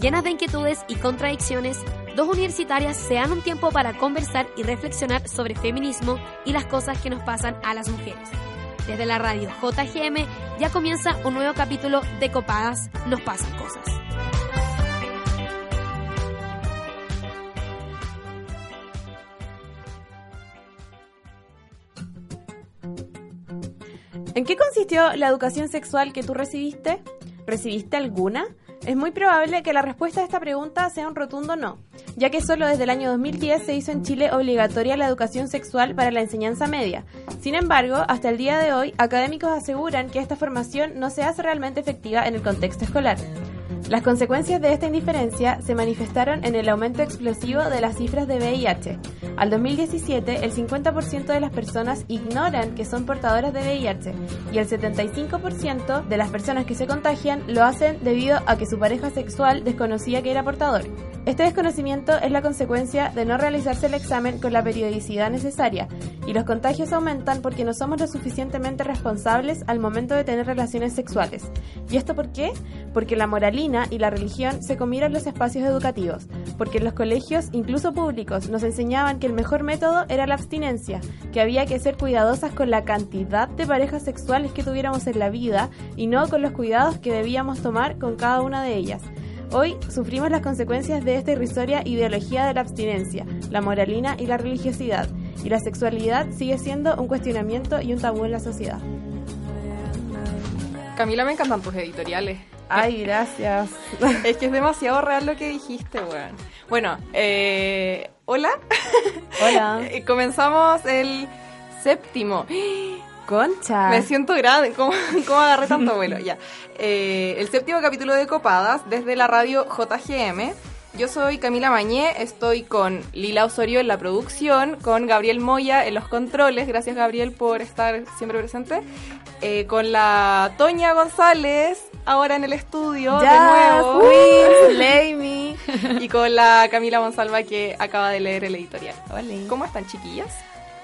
Llenas de inquietudes y contradicciones, dos universitarias se dan un tiempo para conversar y reflexionar sobre feminismo y las cosas que nos pasan a las mujeres. Desde la radio JGM ya comienza un nuevo capítulo de Copadas Nos Pasan Cosas. ¿En qué consistió la educación sexual que tú recibiste? ¿Recibiste alguna? Es muy probable que la respuesta a esta pregunta sea un rotundo no, ya que solo desde el año 2010 se hizo en Chile obligatoria la educación sexual para la enseñanza media. Sin embargo, hasta el día de hoy, académicos aseguran que esta formación no se hace realmente efectiva en el contexto escolar. Las consecuencias de esta indiferencia se manifestaron en el aumento explosivo de las cifras de VIH. Al 2017, el 50% de las personas ignoran que son portadoras de VIH y el 75% de las personas que se contagian lo hacen debido a que su pareja sexual desconocía que era portador. Este desconocimiento es la consecuencia de no realizarse el examen con la periodicidad necesaria y los contagios aumentan porque no somos lo suficientemente responsables al momento de tener relaciones sexuales. ¿Y esto por qué? Porque la moralina y la religión se comieron los espacios educativos, porque en los colegios, incluso públicos, nos enseñaban que el mejor método era la abstinencia, que había que ser cuidadosas con la cantidad de parejas sexuales que tuviéramos en la vida y no con los cuidados que debíamos tomar con cada una de ellas. Hoy sufrimos las consecuencias de esta irrisoria ideología de la abstinencia, la moralina y la religiosidad, y la sexualidad sigue siendo un cuestionamiento y un tabú en la sociedad. Camila, me encantan tus editoriales. Ay, gracias. es que es demasiado real lo que dijiste, weón. Bueno, eh, hola. Hola. Comenzamos el séptimo. Concha. Me siento grande. ¿Cómo, cómo agarré tanto vuelo? Ya. Eh, el séptimo capítulo de Copadas desde la radio JGM. Yo soy Camila Mañé, estoy con Lila Osorio en la producción, con Gabriel Moya en los controles, gracias Gabriel por estar siempre presente, eh, con la Toña González ahora en el estudio de nuevo, Queen, y con la Camila Monsalva que acaba de leer el editorial. ¿Cómo están chiquillas?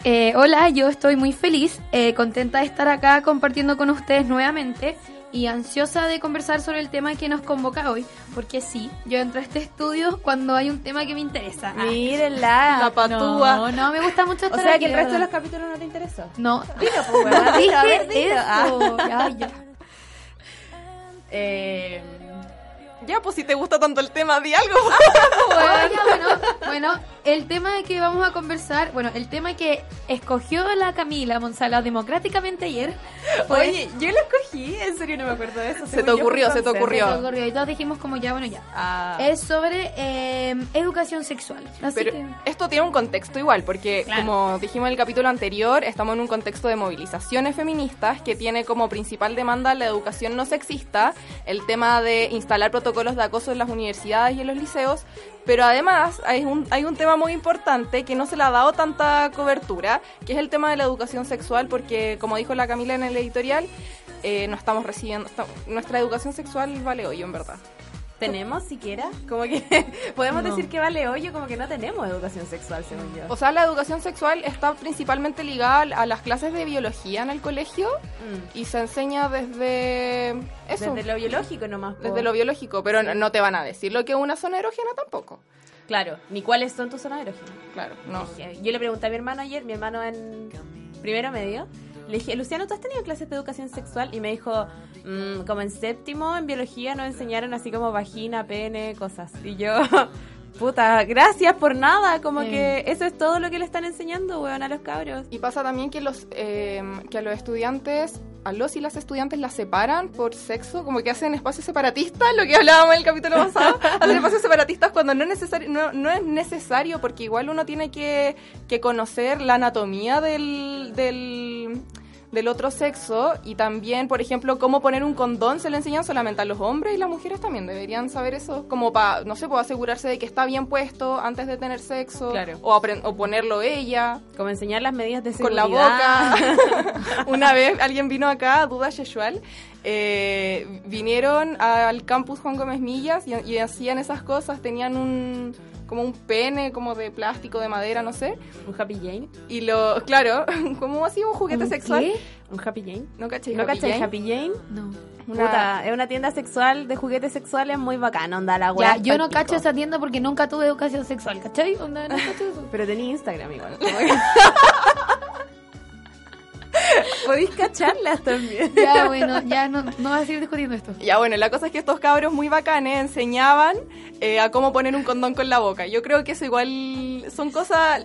Eh, hola, yo estoy muy feliz, eh, contenta de estar acá compartiendo con ustedes nuevamente y ansiosa de conversar sobre el tema que nos convoca hoy, porque sí, yo entro a este estudio cuando hay un tema que me interesa. Ah. Mírenla. La patúa. No, no, me gusta mucho estar O sea, aquí, que el resto de los capítulos no te interesó. No, Dilo, pues, dilo, a ver, dilo. Ah. eso. Ya, ya. Eh, Ya, pues si te gusta tanto el tema, di algo. Bueno, bueno, bueno, el tema de que vamos a conversar, bueno, el tema que escogió la Camila Monsalva democráticamente ayer fue... Oye, yo lo escogí, en serio no me acuerdo de eso. Se te ocurrió, se te ocurrió. Se te ocurrió y todos dijimos como ya, bueno, ya. Ah. Es sobre eh, educación sexual. Así Pero que... esto tiene un contexto igual, porque Claro. como dijimos en el capítulo anterior, estamos en un contexto de movilizaciones feministas que tiene como principal demanda la educación no sexista, el tema de instalar protocolos de acoso en las universidades y en los liceos, pero además hay un, hay un tema muy importante que no se le ha dado tanta cobertura, que es el tema de la educación sexual, porque como dijo la Camila en el editorial, eh, no estamos recibiendo, nuestra educación sexual vale hoyo en verdad. ¿Tenemos siquiera? Como que podemos No. decir que vale hoyo, como que no tenemos educación sexual, según yo. O sea, la educación sexual está principalmente ligada a las clases de biología en el colegio Mm. y se enseña desde eso, Desde lo biológico nomás. po. desde lo biológico, pero no, no te van a decir lo que es una zona erógena tampoco. Claro, ni cuáles son tus zonas erógenas. Claro, no. Yo le pregunté a mi hermano ayer, mi hermano en primero medio, le dije, Luciano, ¿tú has tenido clases de educación sexual? Y me dijo, "Mm, como en séptimo, en biología nos enseñaron así como vagina, pene, cosas. Y yo, puta, gracias por nada, como Sí. que eso es todo lo que le están enseñando, weón, a los cabros. Y pasa también que los eh, que a los estudiantes, a los y las estudiantes las separan por sexo, como que hacen espacios separatistas, lo que hablábamos en el capítulo pasado, hacen espacios separatistas cuando no es necesario, no, no es necesario, porque igual uno tiene que, que conocer la anatomía del, del, del otro sexo y también, por ejemplo, cómo poner un condón se le enseñan solamente a los hombres y las mujeres también deberían saber eso, como para, no sé, pues asegurarse de que está bien puesto antes de tener sexo Claro. o, o ponerlo ella Como enseñar las medidas de con seguridad. la boca. Una vez alguien vino acá, Duda Yeshual, eh, vinieron al campus Juan Gómez Millas y, y hacían esas cosas, tenían un como un pene como de plástico, de madera, no sé, Un happy Jane. y lo, claro, como así un juguete ¿Un sexual, qué? ¿Un Happy Jane? ¿No cachai ¿No Happy Jane? Happy Jane? No. Una- Puta, es una tienda sexual de juguetes sexuales muy bacana, onda la Ya, weá. yo no cacho esa tienda porque nunca tuve educación sexual, ¿cachai? Onda, no cacho eso. Pero tenía Instagram igual. Podéis cacharlas también. Ya, bueno, ya no, no vas a seguir discutiendo esto. Ya bueno, la cosa es que estos cabros muy bacanes enseñaban eh, a cómo poner un condón con la boca. Yo creo que eso igual son cosas...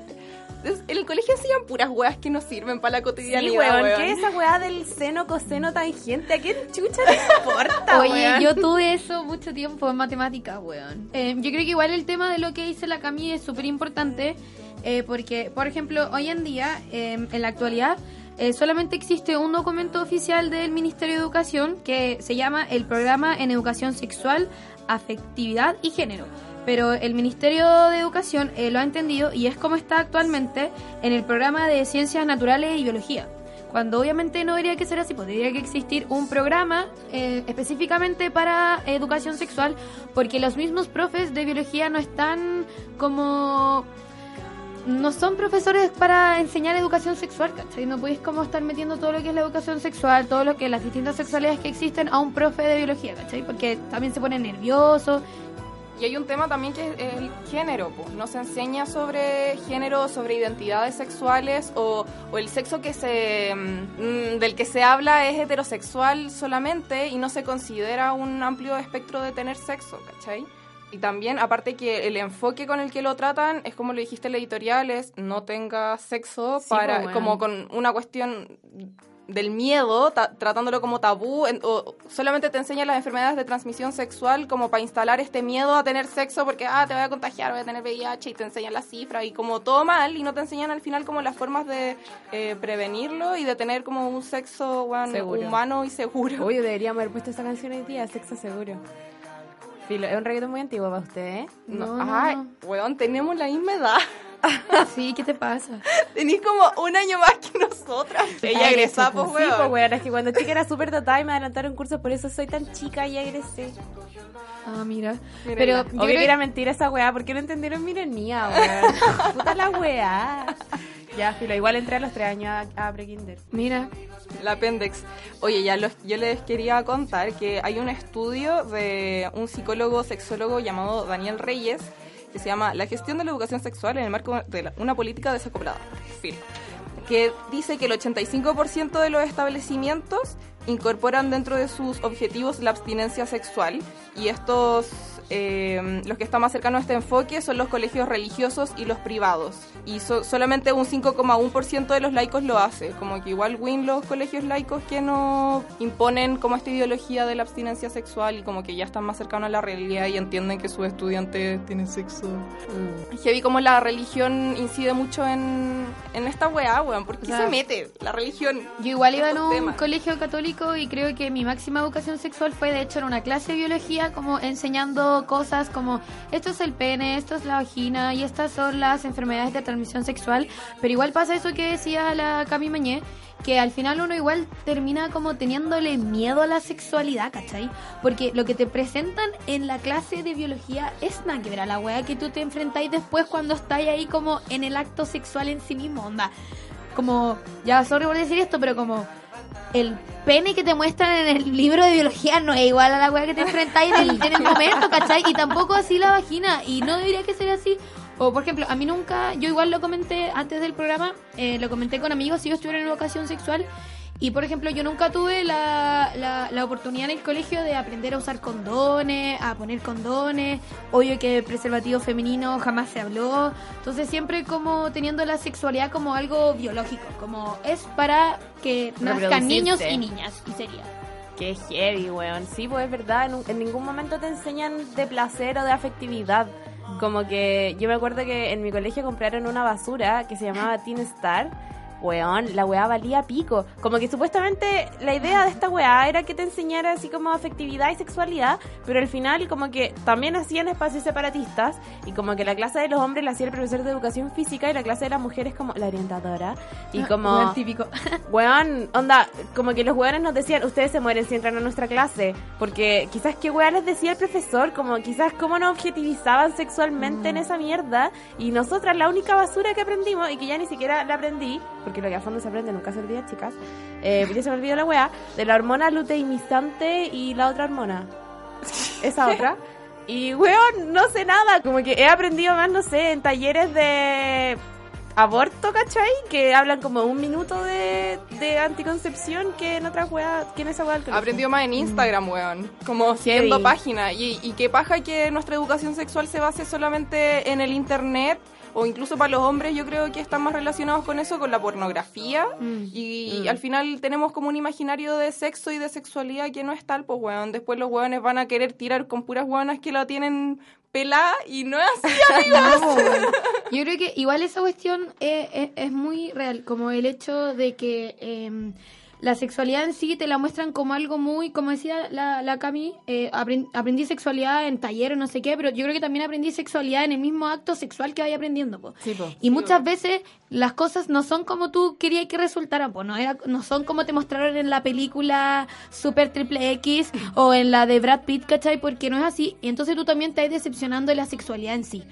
En el colegio hacían puras weas que no sirven para la Sí, cotidianidad, weón, weón. ¿qué es esa weá del seno, coseno, tangente? ¿A quién chucha le importa, Oye, weón? yo tuve eso mucho tiempo en matemáticas, weón. Eh, yo creo que igual el tema de lo que dice la Cami es súper importante, eh, porque, por ejemplo, hoy en día, eh, en la actualidad, eh, solamente existe un documento oficial del Ministerio de Educación que se llama el Programa en Educación Sexual, Afectividad y Género. Pero el Ministerio de Educación eh, lo ha entendido y es como está actualmente en el programa de Ciencias Naturales y Biología. Cuando obviamente no debería que ser así, pues tendría que existir un programa eh, específicamente para educación sexual, porque los mismos profes de biología no están como... No son profesores para enseñar educación sexual, ¿cachai? No podéis como estar metiendo todo lo que es la educación sexual, todo lo que las distintas sexualidades que existen a un profe de biología, ¿cachai? Porque también se pone nervioso. Y hay un tema también que es el género, pues. No se enseña sobre género, sobre identidades sexuales o, el sexo que se mm, del que se habla es heterosexual solamente y no se considera un amplio espectro de tener sexo, ¿cachai? Y también, aparte que el enfoque con el que lo tratan es como lo dijiste en la editorial, es no tenga sexo Sí, para pues, como con una cuestión del miedo, tratándolo como tabú, en- o solamente te enseñan las enfermedades de transmisión sexual como para instalar este miedo a tener sexo porque, ah, te voy a contagiar, voy a tener VIH y te enseñan las cifras y como todo mal y no te enseñan al final como las formas de eh, prevenirlo y de tener como un sexo Seguro. humano y seguro. Oye, deberíamos haber puesto esa canción hoy día, Sexo Seguro. Filo, es un reggaetón muy antiguo para usted, ¿eh? No, ay, no. weón, tenemos la misma edad. Sí, ¿qué te pasa? Tenís como un año más que nosotras. Ella egresá, pues, pues, Sí, pues, weón. weón, es que cuando chica era súper dotada y me adelantaron cursos, por eso soy tan chica y egresé. Ah, mira. Pero yo Obvio creo- que era mentira esa weá, ¿por qué no entendieron mi ironía, weón? Puta la weá. Ya, filo, igual entré a los tres años a, a prekinder. Mira, La Pendex. Oye, ya los- yo les quería contar que hay un estudio de un psicólogo sexólogo llamado Daniel Reyes que se llama La gestión de la educación sexual en el marco de la- una política desacoplada. Fin. Que dice que el 85% de los establecimientos incorporan dentro de sus objetivos la abstinencia sexual y estos eh, los que están más cercanos a este enfoque son los colegios religiosos y los privados y so- solamente un 5,1% de los laicos lo hace como que igual win los colegios laicos que no imponen como esta ideología de la abstinencia sexual y como que ya están más cercanos a la realidad y entienden que sus estudiantes tienen sexo es heavy como la religión incide mucho en, en esta weá, weón. ¿Por qué O sea, se mete la religión? Yo igual iba en un temas? colegio católico y creo que mi máxima educación sexual fue de hecho en una clase de biología como enseñando cosas como esto es el pene, esto es la vagina y estas son las enfermedades de transmisión sexual, pero igual pasa eso que decía la Cami Mañé, que al final uno igual termina como teniéndole miedo a la sexualidad, ¿cachai? Porque lo que te presentan en la clase de biología es nada que ver a la wea que tú te enfrentáis después cuando estáis ahí como en el acto sexual en sí mismo, onda. Como, ya sorry por decir esto, pero como el pene que te muestran en el libro de biología no es igual a la weá que te enfrentáis en el, en el momento, ¿cachai? Y tampoco así la vagina, y no debería que ser así. O, por ejemplo, a mí nunca, yo igual lo comenté antes del programa, eh, lo comenté con amigos si yo estuviera en educación sexual, y por ejemplo, yo nunca tuve la, la, la oportunidad en el colegio de aprender a usar condones, a poner condones. Obvio que el preservativo femenino jamás se habló. Entonces siempre como teniendo la sexualidad como algo biológico, como es para que nazcan niños y niñas. Y sería. Qué heavy, weón. Sí, pues es verdad, en, un- en ningún momento te enseñan de placer o de afectividad. Como que yo me acuerdo que en mi colegio compraron una basura que se llamaba Teen Star. Weón, la weá valía pico. Como que supuestamente la idea de esta weá era que te enseñara así como afectividad y sexualidad, pero al final como que también hacían espacios separatistas y como que la clase de los hombres la hacía el profesor de educación física y la clase de las mujeres como la orientadora. Y como... Weón típico. Weón, onda, como que los weones nos decían, ustedes se mueren si entran a nuestra clase. Porque quizás qué weón les decía el profesor, como quizás cómo nos objetivizaban sexualmente en esa mierda. Y nosotras la única basura que aprendimos, y que ya ni siquiera la aprendí, porque lo que a fondo se aprende nunca se olvida, chicas. Eh, ya se me olvidó la weá. De la hormona luteinizante y la otra hormona. Esa otra. Y, weón, no sé nada. Como que he aprendido más, no sé, en talleres de aborto, ¿cachai? Que hablan como un minuto de, de anticoncepción que en otra weá, que en esa weá. Aprendió más en Instagram, weón. Como siguiendo página. Y, y qué paja que nuestra educación sexual se base solamente en el internet. O incluso para los hombres yo creo que están más relacionados con eso, con la pornografía. Mm. Y al final tenemos como un imaginario de sexo y de sexualidad que no es tal, pues weón. Después los weones van a querer tirar con puras weonas que la tienen pelada y no es así, amigos. Yo creo que igual esa cuestión es, es- es muy real, como el hecho de que eh, la sexualidad en sí te la muestran como algo muy, como decía la, la Cami, eh, apren- aprendí sexualidad en taller o no sé qué, pero yo creo que también aprendí sexualidad en el mismo acto sexual que vaya aprendiendo. po. Sí, po. Y muchas veces las cosas no son como tú querías que resultaran, pues no, era, no son como te mostraron en la película Super Triple X o en la de Brad Pitt, ¿cachai? Porque no es así. Y entonces tú también te estás decepcionando de la sexualidad en sí.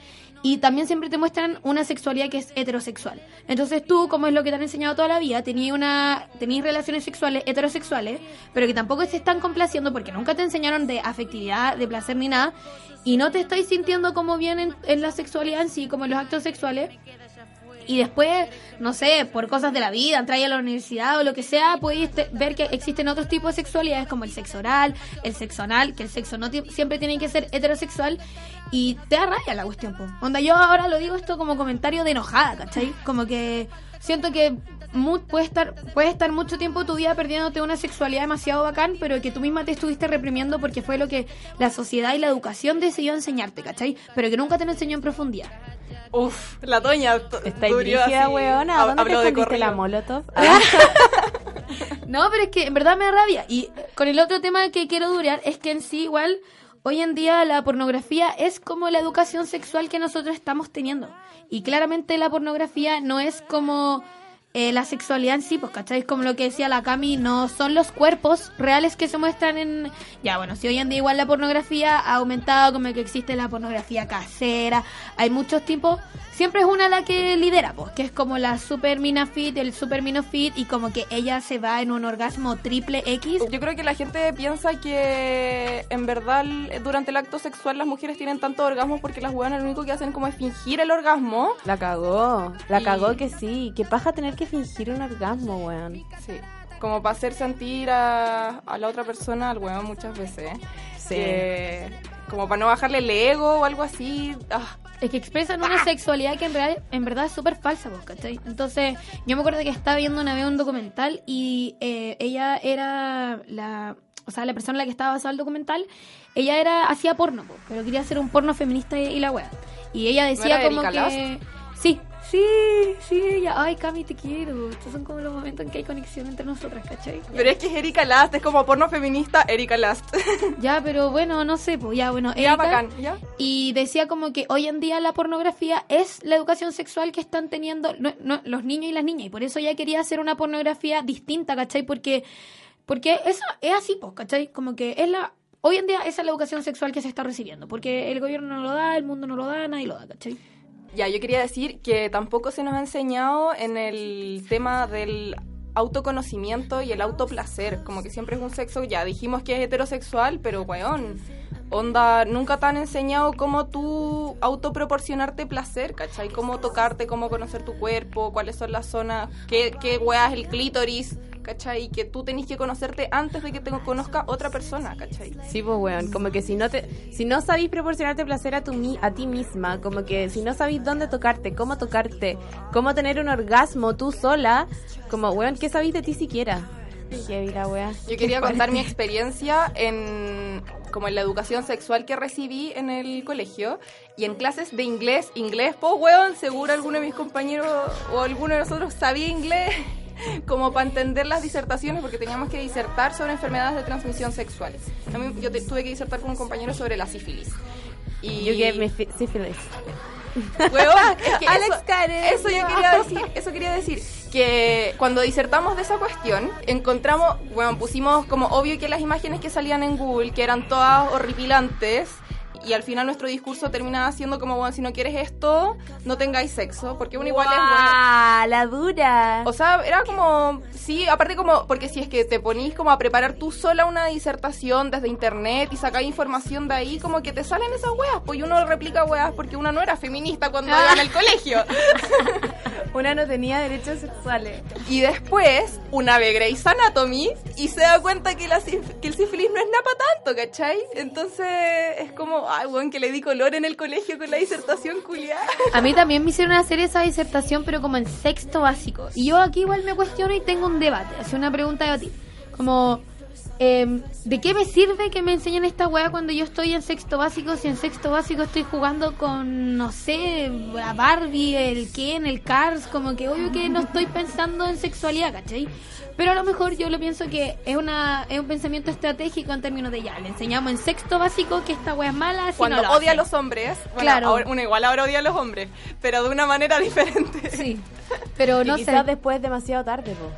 Y también siempre te muestran una sexualidad que es heterosexual. Entonces tú, como es lo que te han enseñado toda la vida, tenías una tenías relaciones sexuales heterosexuales, pero que tampoco se están complaciendo porque nunca te enseñaron de afectividad, de placer ni nada, y no te estáis sintiendo como bien en, en la sexualidad en sí, como en los actos sexuales. Y después, no sé, por cosas de la vida, entrar a la universidad o lo que sea, podéis ver que existen otros tipos de sexualidades como el sexo oral, el sexo anal, que el sexo no siempre tiene que ser heterosexual y te da raya la cuestión. Po. Onda, yo ahora lo digo esto como comentario de enojada, ¿cachai? Como que siento que mu- puede estar puede estar mucho tiempo de tu vida perdiéndote una sexualidad demasiado bacán, pero que tú misma te estuviste reprimiendo porque fue lo que la sociedad y la educación decidió enseñarte, ¿cachai? Pero que nunca te lo enseñó en profundidad. Uf, la doña. Está así. weona. ¿Dónde habló te de la molotov? No, pero es que en verdad me da rabia. Y con el otro tema que quiero durar es que en sí igual hoy en día la pornografía es como la educación sexual que nosotros estamos teniendo. Y claramente la pornografía no es como eh, la sexualidad en sí, pues, ¿cachai? Como lo que decía la Cami, no son los cuerpos reales que se muestran en... Ya, bueno, si hoy en día igual la pornografía ha aumentado, como que existe la pornografía casera, hay muchos tipos, siempre es una la que lidera, pues, que es como la super mina fit, el super mino fit, y como que ella se va en un orgasmo triple X. Yo creo que la gente piensa que en verdad durante el acto sexual las mujeres tienen tantos orgasmos porque las hueonas lo único que hacen como es fingir el orgasmo. La cagó. La Y- cagó que sí. Qué paja tener que fingir un orgasmo, weón. Sí. Como para hacer sentir a, a la otra persona al hueón muchas veces. Sí. Que- como para no bajarle el ego o algo así. Ah, Es que expresan una sexualidad que en, real, en verdad es súper falsa, pues, ¿cachai? Entonces, yo me acuerdo que estaba viendo una vez un documental y eh, ella era la... O sea, la persona en la que estaba basado el documental, ella era hacía porno, pero quería hacer un porno feminista y, y la wea. Y ella decía era como Erika que... Sí, sí, sí, ella... Ay, Cami, te quiero. Estos son como los momentos en que hay conexión entre nosotras, ¿cachai? Ya. Pero es que es Erika Last, es como porno feminista, Erika Last. Ya, pero bueno, no sé, pues ya, bueno. ya Erika- bacán, ¿ya? Y decía como que hoy en día la pornografía es la educación sexual que están teniendo no- no- los niños y las niñas. Y por eso ella quería hacer una pornografía distinta, ¿cachai? Porque, porque eso es así, pues, ¿cachai? Como que es la... Hoy en día esa es la educación sexual que se está recibiendo. Porque el gobierno no lo da, el mundo no lo da, nadie lo da, ¿cachai? Ya, yo quería decir que tampoco se nos ha enseñado en el tema del autoconocimiento y el autoplacer. Como que siempre es un sexo, ya dijimos que es heterosexual, pero weón, onda, nunca te han enseñado cómo tú autoproporcionarte placer, ¿cachai? Cómo tocarte, cómo conocer tu cuerpo, cuáles son las zonas, qué, qué weá el clítoris, ¿cachai? Que tú tenés que conocerte antes de que te conozca otra persona, ¿cachai? Sí, pues, weón. Como que si no te, si no sabéis proporcionarte placer a tu a ti misma, como que si no sabéis dónde tocarte, cómo tocarte, cómo tener un orgasmo tú sola, como, weón, ¿qué sabéis de ti siquiera? Yo quería contar mi experiencia en como en la educación sexual que recibí en el colegio y en clases de inglés, inglés, pues weón, seguro alguno de mis compañeros o alguno de nosotros sabía inglés como para entender las disertaciones porque teníamos que disertar sobre enfermedades de transmisión sexual. A mí- yo te- tuve que disertar con un compañero sobre la sífilis. Y You gave me fi- syphilis. Weón, es que Alex eso, Karen. eso yo quería decir, eso quería decir que cuando disertamos de esa cuestión, encontramos, bueno, pusimos como obvio que las imágenes que salían en Google, que eran todas horripilantes y al final nuestro discurso termina siendo como, bueno, si no quieres esto, no tengáis sexo, porque uno igual es bueno. La dura. O sea, era como, sí, aparte como, porque si es que te ponís como a preparar tú sola una disertación desde internet y sacáis información de ahí, como que te salen esas weas, pues uno replica weas porque uno no era feminista cuando iba en el colegio. Una no tenía derechos sexuales. Y después, una ve Grey's Anatomy y se da cuenta que, el sífilis no es nada pa' tanto, ¿cachai? Entonces es como, ay, weón, que le di color en el colegio con la disertación culiada. A mí también me hicieron hacer esa disertación, pero como en sexto básico. Y yo aquí igual me cuestiono y tengo un debate, hacer una pregunta de ti. Como, em, ¿de qué me sirve que me enseñen esta weá cuando yo estoy en sexto básico? Si en sexto básico estoy jugando con, no sé, a Barbie, el Ken, el Cars, como que obvio que no estoy pensando en sexualidad, ¿cachai? Pero a lo mejor yo lo pienso que es una es un pensamiento estratégico en términos de ya, le enseñamos en sexto básico que esta weá es mala, así Cuando no lo odia a los hombres, bueno, Claro. ahora- uno igual ahora odia a los hombres, pero de una manera diferente. Sí, pero Y no sé. quizás después demasiado tarde, po.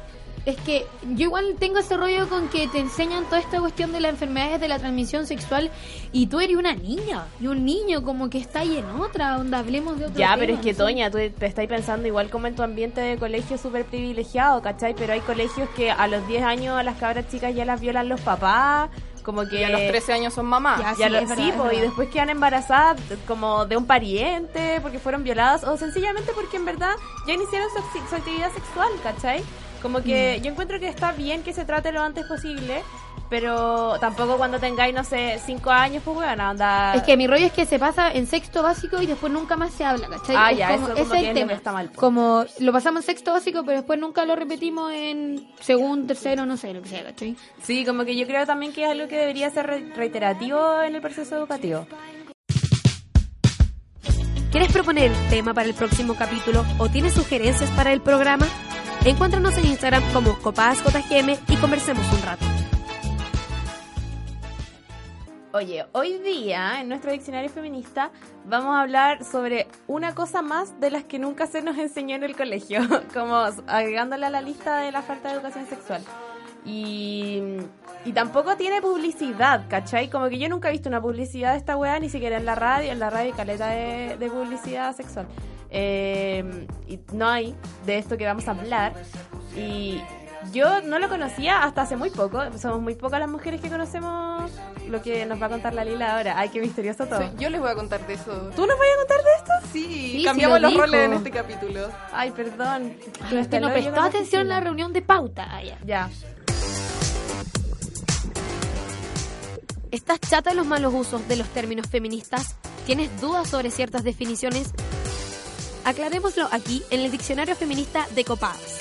Es que yo igual tengo ese rollo con que te enseñan toda esta cuestión de las enfermedades de la transmisión sexual y tú eres una niña y un niño como que está ahí en otra onda, hablemos de otro Ya, tema, pero es que sé. Toña, tú te estás pensando igual como en tu ambiente de colegio súper privilegiado, ¿cachai? Pero hay colegios que a los 10 años a las cabras chicas ya las violan los papás, como que... Y a los 13 años son mamás. Ya, sí, lo- verdad, sí, po, y después quedan embarazadas como de un pariente, porque fueron violadas, o sencillamente porque en verdad ya iniciaron su, su actividad sexual, ¿cachai? Como que Mm. yo encuentro que está bien que se trate lo antes posible, pero tampoco cuando tengáis, no sé, cinco años, pues bueno, anda... Es que mi rollo es que se pasa en sexto básico y después nunca más se habla, ¿cachai? Ah, Es ya, eso como ese que el lo tema. está mal, po. Como lo pasamos en sexto básico, pero después nunca lo repetimos en segundo, tercero, no sé, lo que sea, ¿cachai? Sí, como que yo creo también que es algo que debería ser re- reiterativo en el proceso educativo. ¿Quieres proponer el tema para el próximo capítulo o tienes sugerencias para el programa? Encuéntranos en Instagram como copadasjgm y conversemos un rato. Oye, hoy día en nuestro diccionario feminista vamos a hablar sobre una cosa más de las que nunca se nos enseñó en el colegio, como agregándola a la lista de la falta de educación sexual. Y, y tampoco tiene publicidad, ¿cachai? Como que yo nunca he visto una publicidad de esta weá, ni siquiera en la radio, en la radio hay caleta de, de publicidad sexual. Eh, y no hay de esto que vamos a hablar. Y yo no lo conocía hasta hace muy poco. Somos muy pocas las mujeres que conocemos lo que nos va a contar la Lila ahora. Ay, qué misterioso todo. Sí, yo les voy a contar de eso. ¿Tú nos vas a contar de esto? Sí, Sí, cambiamos lo los roles en este capítulo. Ay, perdón. Ay, usted no prestó atención en la reunión de pauta. Ah, ya. Ya. ¿Estás chata de los malos usos de los términos feministas? ¿Tienes dudas sobre ciertas definiciones? Aclarémoslo aquí en el Diccionario Feminista de Copadas.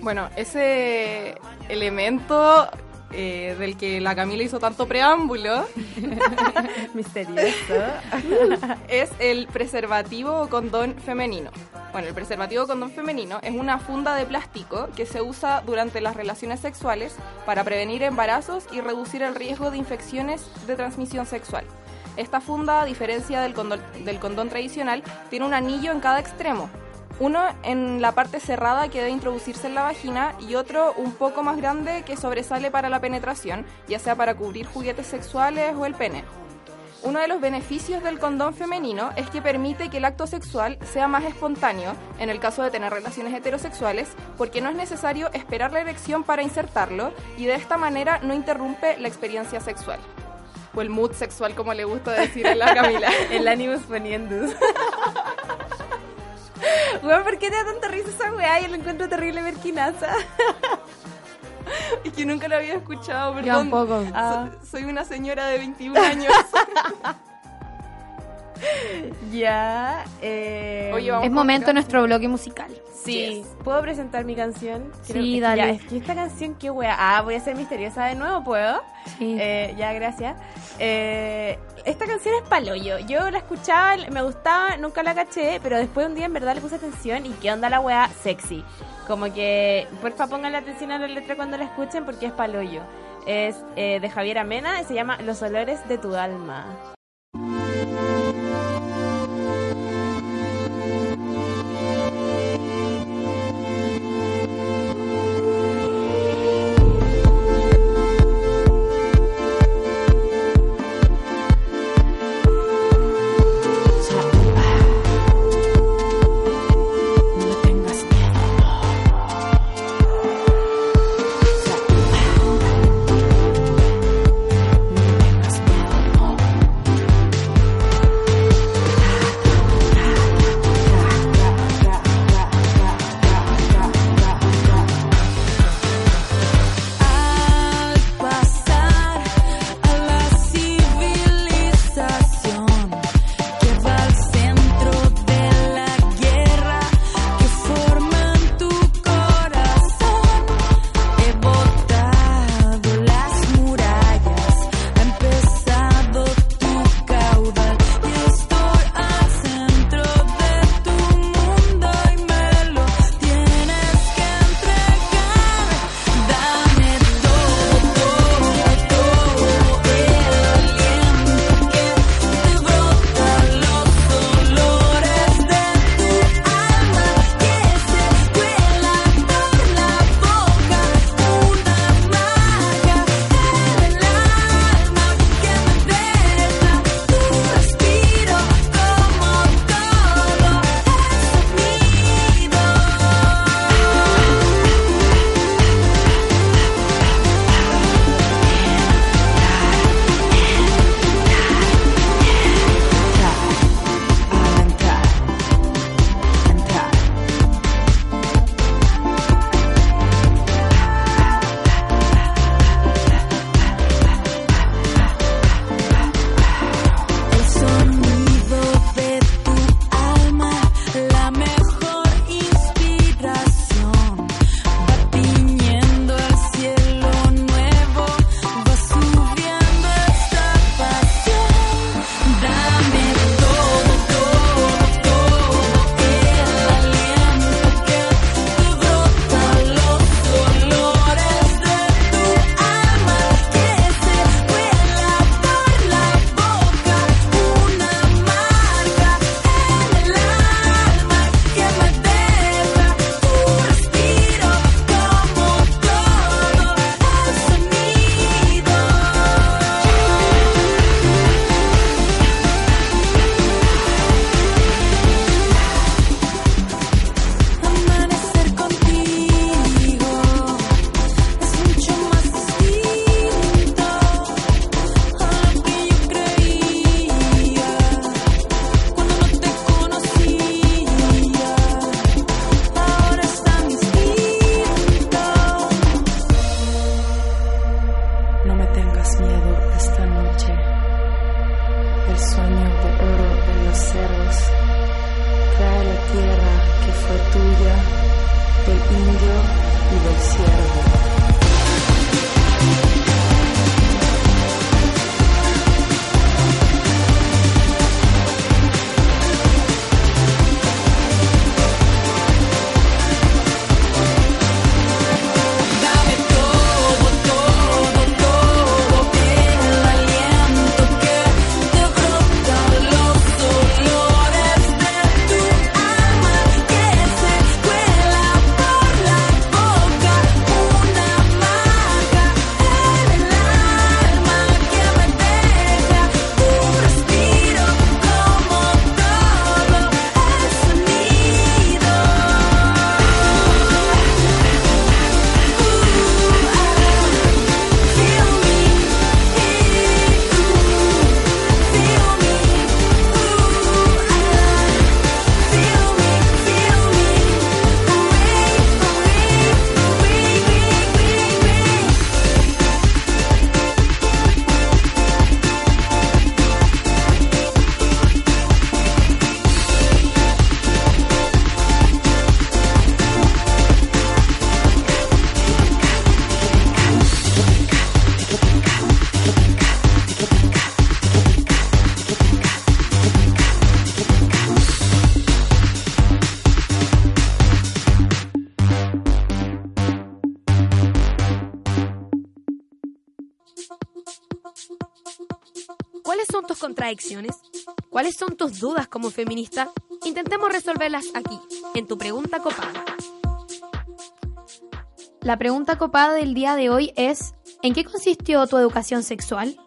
Bueno, ese elemento eh, del que la Camila hizo tanto preámbulo Misterioso. es el preservativo o condón femenino. Bueno, el preservativo o condón femenino es una funda de plástico que se usa durante las relaciones sexuales para prevenir embarazos y reducir el riesgo de infecciones de transmisión sexual. Esta funda, a diferencia del condón, del condón tradicional, tiene un anillo en cada extremo. Uno en la parte cerrada que debe introducirse en la vagina y otro un poco más grande que sobresale para la penetración, ya sea para cubrir juguetes sexuales o el pene. Uno de los beneficios del condón femenino es que permite que el acto sexual sea más espontáneo en el caso de tener relaciones heterosexuales, porque no es necesario esperar la erección para insertarlo y de esta manera no interrumpe la experiencia sexual. O el mood sexual, como le gusta decir a la Camila. El ánimos poniendo. Weón, ¿por qué te da tanta risa esa weá? Yo lo encuentro terrible merquinaza. Es que nunca lo había escuchado, Yo perdón. tampoco. So- Ah. soy una señora de 21 años. Ya. Eh... Oye, vamos Es momento de nuestro bloque musical. Sí, ¿puedo presentar mi canción? Sí, ya, dale. es que esta canción, qué wea. Ah, voy a ser misteriosa de nuevo, ¿puedo? Sí. Eh, ya, gracias. Eh, esta canción es paloyo. Yo la escuchaba, me gustaba, nunca la caché, pero después un día en verdad le puse atención y qué onda la wea sexy. Como que, porfa, pongan atención a la letra cuando la escuchen porque es paloyo. Es eh, de Javier Amena y se llama Los olores de tu alma. Son tus contradicciones? ¿Cuáles son tus dudas como feminista? Intentemos resolverlas aquí, en tu pregunta copada. La pregunta copada del día de hoy es, ¿en qué consistió tu educación sexual?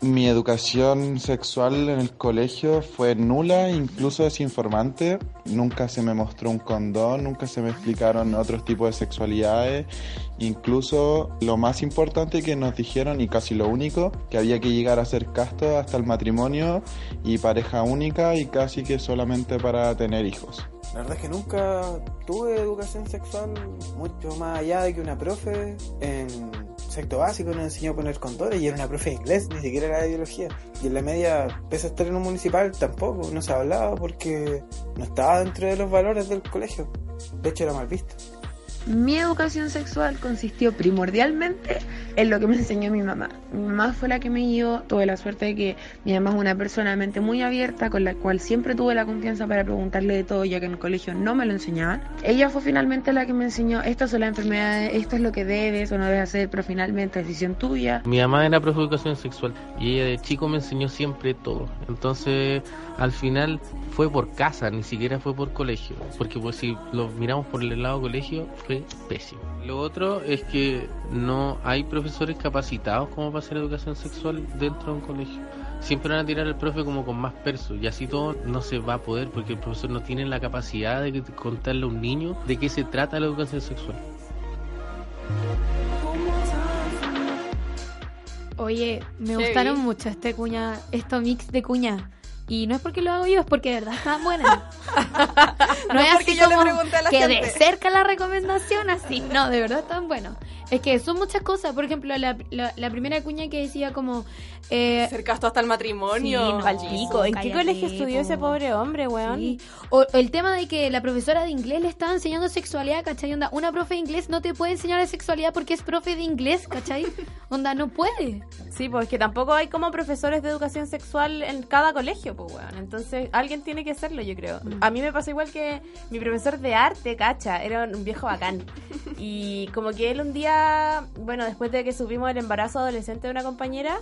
Mi educación sexual en el colegio fue nula, incluso desinformante. Nunca se me mostró un condón, nunca se me explicaron otros tipos de sexualidades. Incluso lo más importante que nos dijeron, y casi lo único, que había que llegar a ser casto hasta el matrimonio y pareja única y casi que solamente para tener hijos. La verdad es que nunca tuve educación sexual mucho más allá de que una profe en sexto básico nos enseñó a poner condones y era una profe de inglés, ni siquiera era de biología. Y en la media, pese a estar en un municipal, tampoco, no se hablaba porque no estaba dentro de los valores del colegio. De hecho, era mal visto. Mi educación sexual consistió primordialmente en lo que me enseñó mi mamá. Mi mamá fue la que me guió, tuve la suerte de que mi mamá es una persona de mente muy abierta, con la cual siempre tuve la confianza para preguntarle de todo, ya que en el colegio no me lo enseñaban. Ella fue finalmente la que me enseñó, estas son las enfermedades, esto es lo que debes o no debes hacer, pero finalmente decisión tuya. Mi mamá era profe de educación sexual y ella de chico me enseñó siempre todo. Entonces, al final fue por casa, ni siquiera fue por colegio. Porque pues si lo miramos por el lado colegio, pésimo. Lo otro es que no hay profesores capacitados como para hacer educación sexual dentro de un colegio. Siempre van a tirar al profe como con más perso y así todo no se va a poder porque el profesor no tiene la capacidad de contarle a un niño de qué se trata la educación sexual. Oye, me gustaron mucho este cuña, esto mix de cuña. Y no es porque lo hago yo, es porque de verdad están buenas. no, No es porque así yo le como pregunté a la que de cerca la recomendación, así. No, de verdad están buenos. Es que son muchas cosas. Por ejemplo, la, la, la primera cuña que decía como... Eh, Ser casto hasta el matrimonio. Sí, no. Pico. ¿En qué colegio estudió ese po. pobre hombre, weón? Sí. O el tema de que la profesora de inglés le estaba enseñando sexualidad, ¿cachai? Onda, una profe de inglés no te puede enseñar de sexualidad porque es profe de inglés, ¿cachai? Onda, no puede. Sí, pues que tampoco hay como profesores de educación sexual en cada colegio, pues, weón. Entonces, alguien tiene que hacerlo, yo creo. A mí me pasó igual que mi profesor de arte, cacha, era un viejo bacán. Y como que él un día, bueno, después de que supimos el embarazo adolescente de una compañera,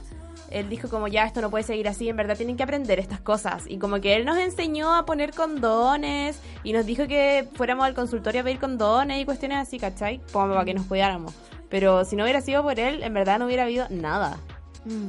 él dijo como ya esto no puede seguir así, en verdad tienen que aprender estas cosas. Y como que él nos enseñó a poner condones y nos dijo que fuéramos al consultorio a pedir condones y cuestiones así, ¿cachai? Como para que nos cuidáramos. Pero si no hubiera sido por él, en verdad no hubiera habido nada. Mm.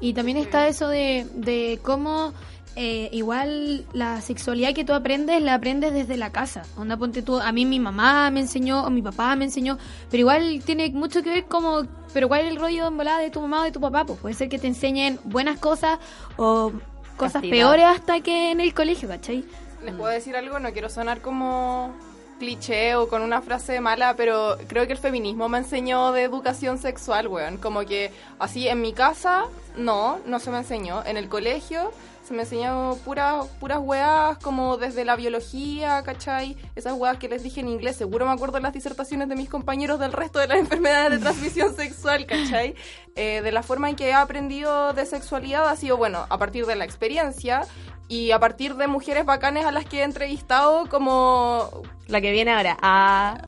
Y también está eso de, de cómo eh, igual la sexualidad que tú aprendes la aprendes desde la casa. Onda, ponte tú, a mí mi mamá me enseñó o mi papá me enseñó, pero igual tiene mucho que ver como, pero cuál es el rollo volada de tu mamá o de tu papá. Pues puede ser que te enseñen buenas cosas o cosas Castidad. peores hasta que en el colegio, ¿cachai? ¿Les puedo decir algo? No quiero sonar como cliché o con una frase mala, pero creo que el feminismo me enseñó de educación sexual, weón. Como que así en mi casa, no, no se me enseñó. En el colegio se me enseñó puras puras weas como desde la biología, ¿cachai? Esas weas que les dije en inglés, seguro me acuerdo de las disertaciones de mis compañeros del resto de las enfermedades de transmisión sexual, ¿cachai? Eh, de la forma en que he aprendido de sexualidad ha sido, bueno, a partir de la experiencia y a partir de mujeres bacanes a las que he entrevistado como... La que viene ahora. Ah,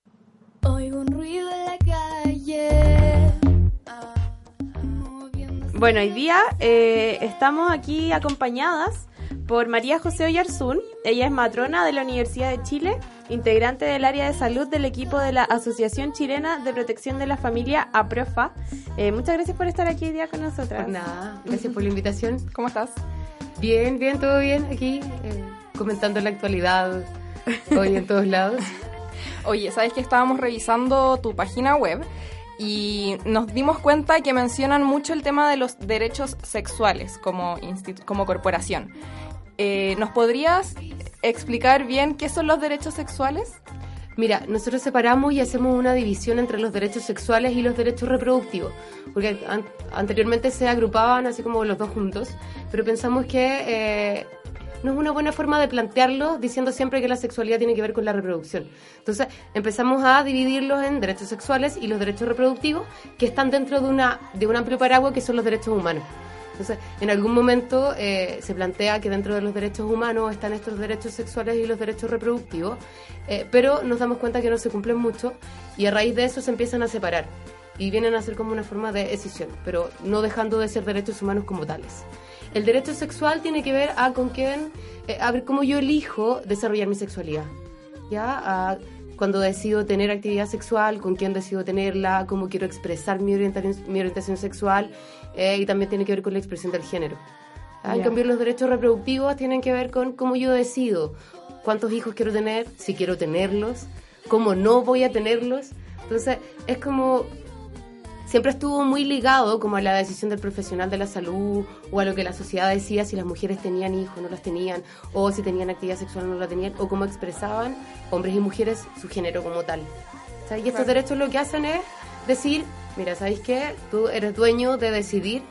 Oigo un ruido Bueno, hoy día eh, estamos aquí acompañadas por María José Oyarzún. Ella es matrona de la Universidad de Chile, integrante del área de salud del equipo de la Asociación Chilena de Protección de la Familia, APROFA. Eh, muchas gracias por estar aquí hoy día con nosotras. Pues nada, gracias por la invitación. ¿Cómo estás? Bien, bien, todo bien aquí, eh, comentando la actualidad hoy en todos lados. Oye, ¿sabes que estábamos revisando tu página web y nos dimos cuenta que mencionan mucho el tema de los derechos sexuales como, como corporación? Eh, ¿Nos podrías explicar bien qué son los derechos sexuales? Mira, nosotros separamos y hacemos una división entre los derechos sexuales y los derechos reproductivos, porque an- anteriormente se agrupaban así como los dos juntos, pero pensamos que eh, no es una buena forma de plantearlo diciendo siempre que la sexualidad tiene que ver con la reproducción. Entonces empezamos a dividirlos en derechos sexuales y los derechos reproductivos que están dentro de, una, de un amplio paraguas que son los derechos humanos. Entonces, en algún momento eh, se plantea que dentro de los derechos humanos están estos derechos sexuales y los derechos reproductivos, eh, pero nos damos cuenta que no se cumplen mucho y a raíz de eso se empiezan a separar. y vienen a ser como una forma de decisión, pero no dejando de ser derechos humanos como tales. El derecho sexual tiene que ver a con quién, eh, a ver cómo yo elijo desarrollar mi sexualidad. ¿Ya? A cuando decido tener actividad sexual, con quién decido tenerla, cómo quiero expresar mi orientación, mi orientación sexual eh, y también tiene que ver con la expresión del género. Ah, En cambio, los derechos reproductivos tienen que ver con cómo yo decido cuántos hijos quiero tener, si quiero tenerlos, cómo no voy a tenerlos. Entonces, es como siempre estuvo muy ligado como a la decisión del profesional de la salud o a lo que la sociedad decía si las mujeres tenían hijos, no las tenían, o si tenían actividad sexual o no la tenían, o cómo expresaban hombres y mujeres su género como tal. O sea, y estos derechos lo que hacen es decir, mira, ¿sabéis qué? Tú eres dueño de decidir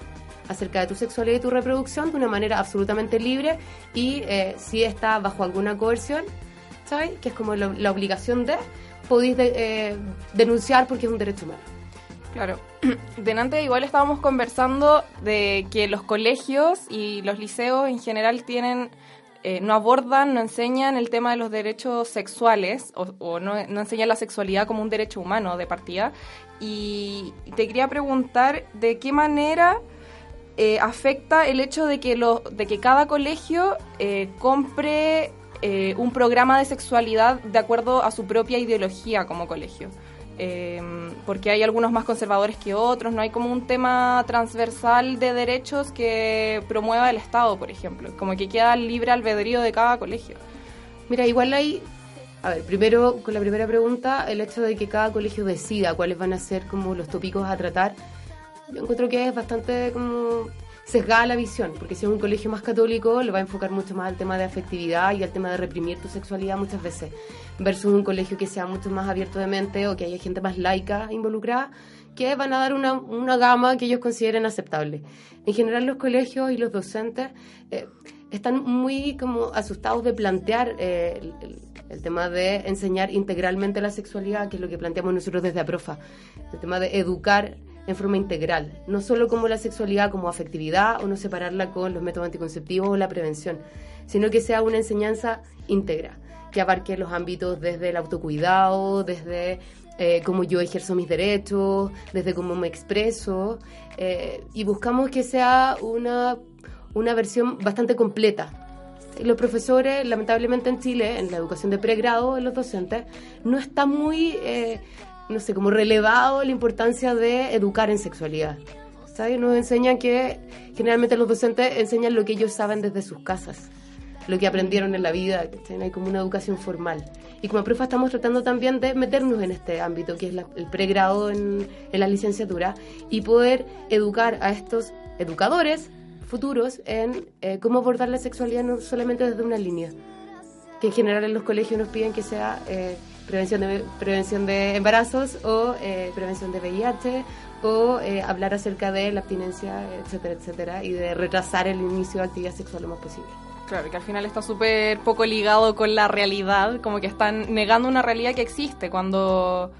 acerca de tu sexualidad y tu reproducción de una manera absolutamente libre y eh, si está bajo alguna coerción, ¿sabes? Que es como la, la obligación de, podéis de- eh, denunciar porque es un derecho humano. Claro. Delante igual estábamos conversando de que los colegios y los liceos en general tienen eh, no abordan, no enseñan el tema de los derechos sexuales o, o no, no enseñan la sexualidad como un derecho humano de partida. Y te quería preguntar de qué manera eh, afecta el hecho de que, lo, de que cada colegio eh, compre eh, un programa de sexualidad de acuerdo a su propia ideología como colegio. Eh, porque hay algunos más conservadores que otros, no hay como un tema transversal de derechos que promueva el Estado, por ejemplo, como que queda libre albedrío de cada colegio. Mira, igual hay, a ver, primero con la primera pregunta, el hecho de que cada colegio decida cuáles van a ser como los tópicos a tratar, yo encuentro que es bastante como sesgada la visión, porque si es un colegio más católico, le va a enfocar mucho más al tema de afectividad y al tema de reprimir tu sexualidad muchas veces, versus un colegio que sea mucho más abierto de mente o que haya gente más laica involucrada, que van a dar una, una gama que ellos consideren aceptable. En general los colegios y los docentes eh, están muy como asustados de plantear eh, el- el tema de enseñar integralmente la sexualidad, que es lo que planteamos nosotros desde APROFA, el tema de educar en forma integral, no solo como la sexualidad como afectividad o no separarla con los métodos anticonceptivos o la prevención, sino que sea una enseñanza íntegra, que abarque los ámbitos desde el autocuidado, desde eh, cómo yo ejerzo mis derechos, desde cómo me expreso, eh, y buscamos que sea una, una versión bastante completa. Los profesores, lamentablemente en Chile, en la educación de pregrado, los docentes, no está muy, eh, no sé, como relevado la importancia de educar en sexualidad. ¿Sabes? Nos enseñan que generalmente los docentes enseñan lo que ellos saben desde sus casas, lo que aprendieron en la vida. No hay como una educación formal. Y como profe estamos tratando también de meternos en este ámbito, que es el pregrado en, en la licenciatura, y poder educar a estos educadores futuros en eh, cómo abordar la sexualidad no solamente desde una línea, que en general en los colegios nos piden que sea eh, prevención, de, prevención de embarazos o eh, prevención de VIH o eh, hablar acerca de la abstinencia, etcétera, etcétera, y de retrasar el inicio de actividad sexual lo más posible. Claro, que al final está súper poco ligado con la realidad, como que están negando una realidad que existe cuando,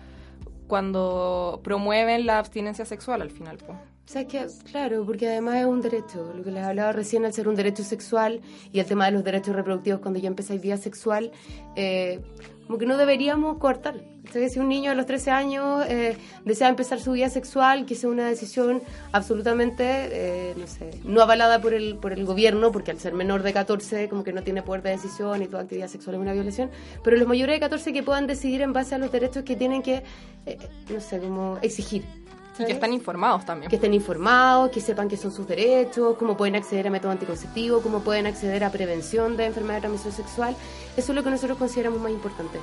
cuando promueven la abstinencia sexual al final. pues. O sea, es que, claro, porque además es un derecho, lo que les hablaba recién al ser un derecho sexual y el tema de los derechos reproductivos cuando ya empezáis vida sexual, eh, como que no deberíamos cortar. Sea, si un niño a los 13 años eh, desea empezar su vida sexual, que sea una decisión absolutamente, eh, no sé, no avalada por el, por el gobierno, porque al ser menor de 14 como que no tiene poder de decisión y toda actividad sexual es una violación, pero los mayores de 14 que puedan decidir en base a los derechos que tienen que, eh, no sé, como exigir. Y que están informados también. Que estén informados, que sepan qué son sus derechos, cómo pueden acceder a método anticonceptivo, cómo pueden acceder a prevención de enfermedad de transmisión sexual. Eso es lo que nosotros consideramos más importante.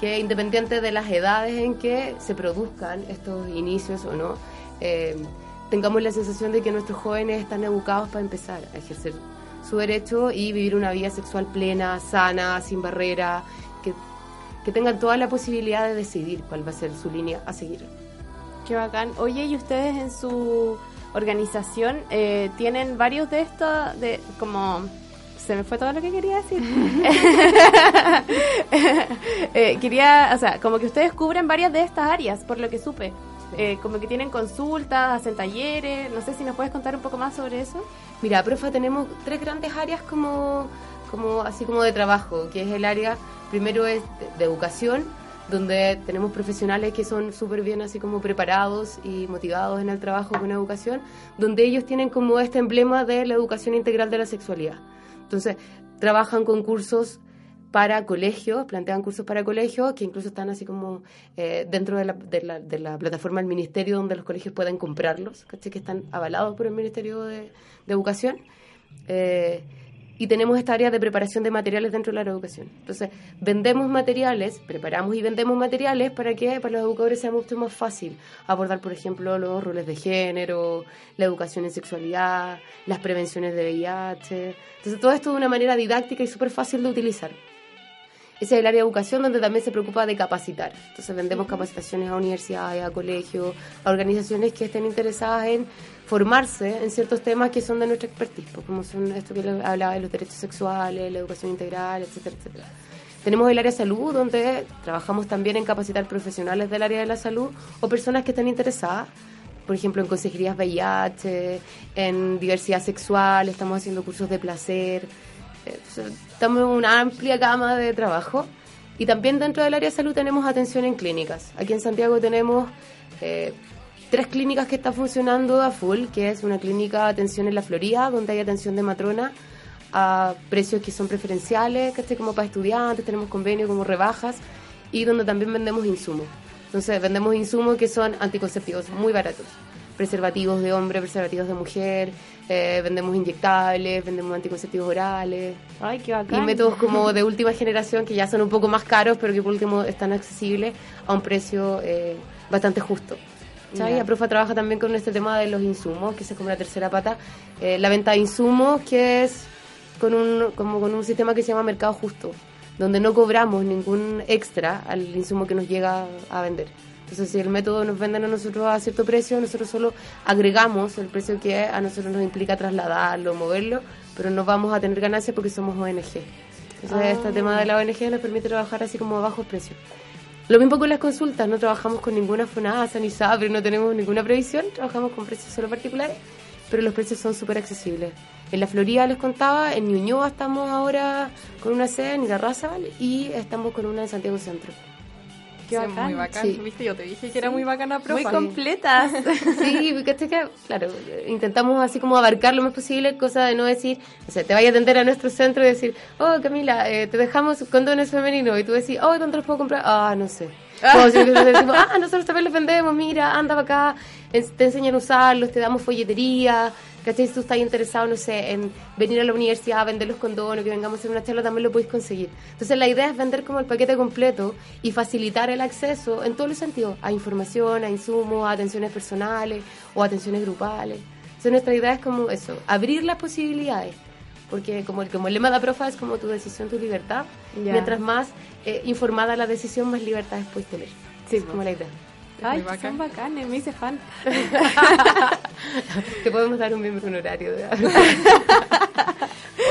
Que independiente de las edades en que se produzcan estos inicios o no, eh, tengamos la sensación de que nuestros jóvenes están educados para empezar a ejercer su derecho y vivir una vida sexual plena, sana, sin barrera, que, que tengan toda la posibilidad de decidir cuál va a ser su línea a seguir. Qué bacán. Oye, ¿y ustedes en su organización eh, tienen varios de estos, de como... Se me fue todo lo que quería decir. Eh, quería, o sea, como que ustedes cubren varias de estas áreas, por lo que supe. Eh, como que tienen consultas, hacen talleres. No sé si nos puedes contar un poco más sobre eso. Mira, profe, tenemos tres grandes áreas como, como así como de trabajo, que es el área, primero es de, de educación, donde tenemos profesionales que son súper bien así como preparados y motivados en el trabajo con educación, donde ellos tienen como este emblema de la educación integral de la sexualidad. Entonces, trabajan con cursos para colegios, plantean cursos para colegios que incluso están así como eh, dentro de la, de, la, de la plataforma del ministerio donde los colegios pueden comprarlos, ¿cachai? que están avalados por el Ministerio de, de Educación. Eh, y tenemos esta área de preparación de materiales dentro de la educación. Entonces, vendemos materiales, preparamos y vendemos materiales para que para los educadores sea mucho más fácil abordar, por ejemplo, los roles de género, la educación en sexualidad, las prevenciones de VIH. Entonces, todo esto de una manera didáctica y súper fácil de utilizar. Ese es el área de educación donde también se preocupa de capacitar. Entonces vendemos capacitaciones a universidades, a colegios, a organizaciones que estén interesadas en formarse en ciertos temas que son de nuestra expertise, pues, como son esto que hablaba de los derechos sexuales, la educación integral, etcétera, etcétera. Tenemos el área de salud, donde trabajamos también en capacitar profesionales del área de la salud o personas que estén interesadas, por ejemplo, en consejerías VIH, en diversidad sexual, estamos haciendo cursos de placer, estamos en una amplia gama de trabajo. Y también dentro del área de salud tenemos atención en clínicas. Aquí en Santiago tenemos eh, tres clínicas que están funcionando a full, que es una clínica de atención en la Florida, donde hay atención de matrona a precios que son preferenciales, que esté como para estudiantes, tenemos convenios como rebajas, y donde también vendemos insumos. Entonces vendemos insumos que son anticonceptivos muy baratos preservativos de hombre, preservativos de mujer, eh, vendemos inyectables, vendemos anticonceptivos orales. Ay, qué Y bacán. métodos como de última generación que ya son un poco más caros, pero que por último están accesibles a un precio eh, bastante justo. ¿Cachai? Ya. Aprofa trabaja también con este tema de los insumos, que es como la tercera pata. Eh, la venta de insumos, que es con un, como con un sistema que se llama mercado justo, donde no cobramos ningún extra al insumo que nos llega a vender. Entonces, si el método nos venden a nosotros a cierto precio, nosotros solo agregamos el precio que a nosotros nos implica trasladarlo, moverlo, pero no vamos a tener ganancias porque somos ONG. Entonces, este tema de la ONG nos permite trabajar así como a bajos precios. Lo mismo con las consultas, no trabajamos con ninguna FONASA ni SAPRE, no tenemos ninguna previsión, trabajamos con precios solo particulares, pero los precios son súper accesibles. En la Florida les contaba, en Ñuñoa estamos ahora con una sede en Irarrázaval y estamos con una en Santiago Centro. Qué muy bacán. Sí. Viste, yo te dije que era muy bacana. Muy completas. Sí, porque que, claro, intentamos así como abarcar lo más posible, cosa de no decir, o sea, te vaya a atender a nuestro centro y decir, oh, Camila, eh, te dejamos condones femeninos, y tú decís, oh, ¿dónde los puedo comprar? Ah, no sé. Como si nosotros decimos, ah, nosotros también los vendemos, mira, anda para acá, te enseñan a usarlos, te damos folletería, ¿cachai? Si tú estás interesado, no sé, en venir a la universidad a vender los condones, que vengamos a hacer una charla, también lo podéis conseguir. Entonces la idea es vender como el paquete completo y facilitar el acceso en todos los sentidos, a información, a insumos, a atenciones personales o atenciones grupales. Entonces nuestra idea es como eso, abrir las posibilidades. Porque como el, como el lema de la profa es como tu decisión, tu libertad. Mientras más eh, informada la decisión, más libertades puedes tener. Sí, es como la idea. Ay, que son bacán. bacanes, me hice fan. Te podemos dar un miembro honorario. de-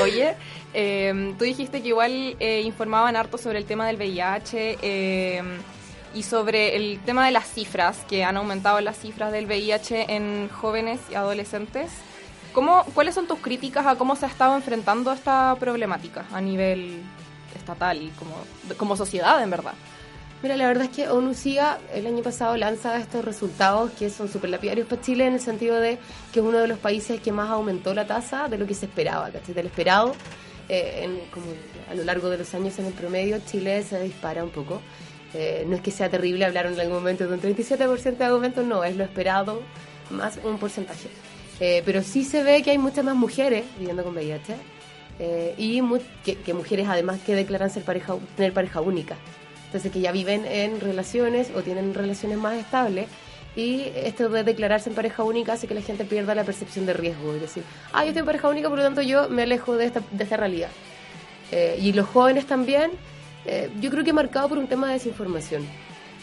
Oye, eh, tú dijiste que igual eh, informaban harto sobre el tema del VIH eh, y sobre el tema de las cifras, que han aumentado las cifras del VIH en jóvenes y adolescentes. ¿Cómo, ¿Cuáles son tus críticas a cómo se ha estado enfrentando esta problemática a nivel estatal y como, como sociedad, en verdad? Mira, la verdad es que ONUCIA el año pasado lanza estos resultados que son súper lapidarios para Chile en el sentido de que es uno de los países que más aumentó la tasa de lo que se esperaba, ¿cachai? Del esperado. Eh, en- como a lo largo de los años en el promedio, Chile se dispara un poco. Eh, no es que sea terrible, hablaron en algún momento de un 37% de aumento, no, es lo esperado más un porcentaje. Eh, pero sí se ve que hay muchas más mujeres viviendo con VIH eh, y que, que mujeres además que declaran ser pareja, tener pareja única. Entonces que ya viven en relaciones o tienen relaciones más estables y esto de declararse en pareja única hace que la gente pierda la percepción de riesgo. Es decir, ah, yo estoy en pareja única, por lo tanto yo me alejo de esta, realidad. Eh, y los jóvenes también, eh, yo creo que marcado por un tema de desinformación.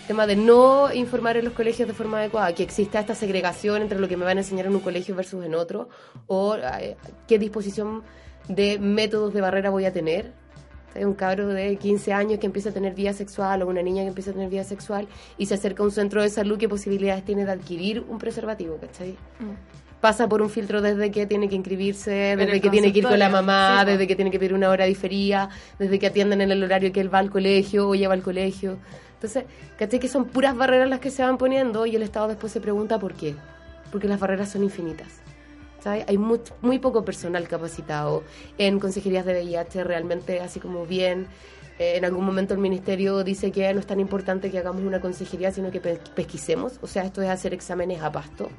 Tema de no informar en los colegios de forma adecuada, que exista esta segregación entre lo que me van a enseñar en un colegio versus en otro, o eh, qué disposición de métodos de barrera voy a tener. Un cabro de 15 años que empieza a tener vida sexual o una niña que empieza a tener vida sexual y se acerca a un centro de salud, ¿qué posibilidades tiene de adquirir un preservativo? ¿cachai? Pasa por un filtro desde que tiene que inscribirse, desde que tiene que ir con la mamá, sí, desde que tiene que pedir una hora diferida, desde que atienden en el horario que él va al colegio o lleva al colegio. Entonces, ¿cachai? Que son puras barreras las que se van poniendo y el Estado después se pregunta por qué. Porque las barreras son infinitas. Hay muy, muy poco personal capacitado en consejerías de VIH, realmente así como bien. Eh, en algún momento el ministerio dice que no es tan importante que hagamos una consejería, sino que pe- pesquisemos. O sea, esto es hacer exámenes a pasto.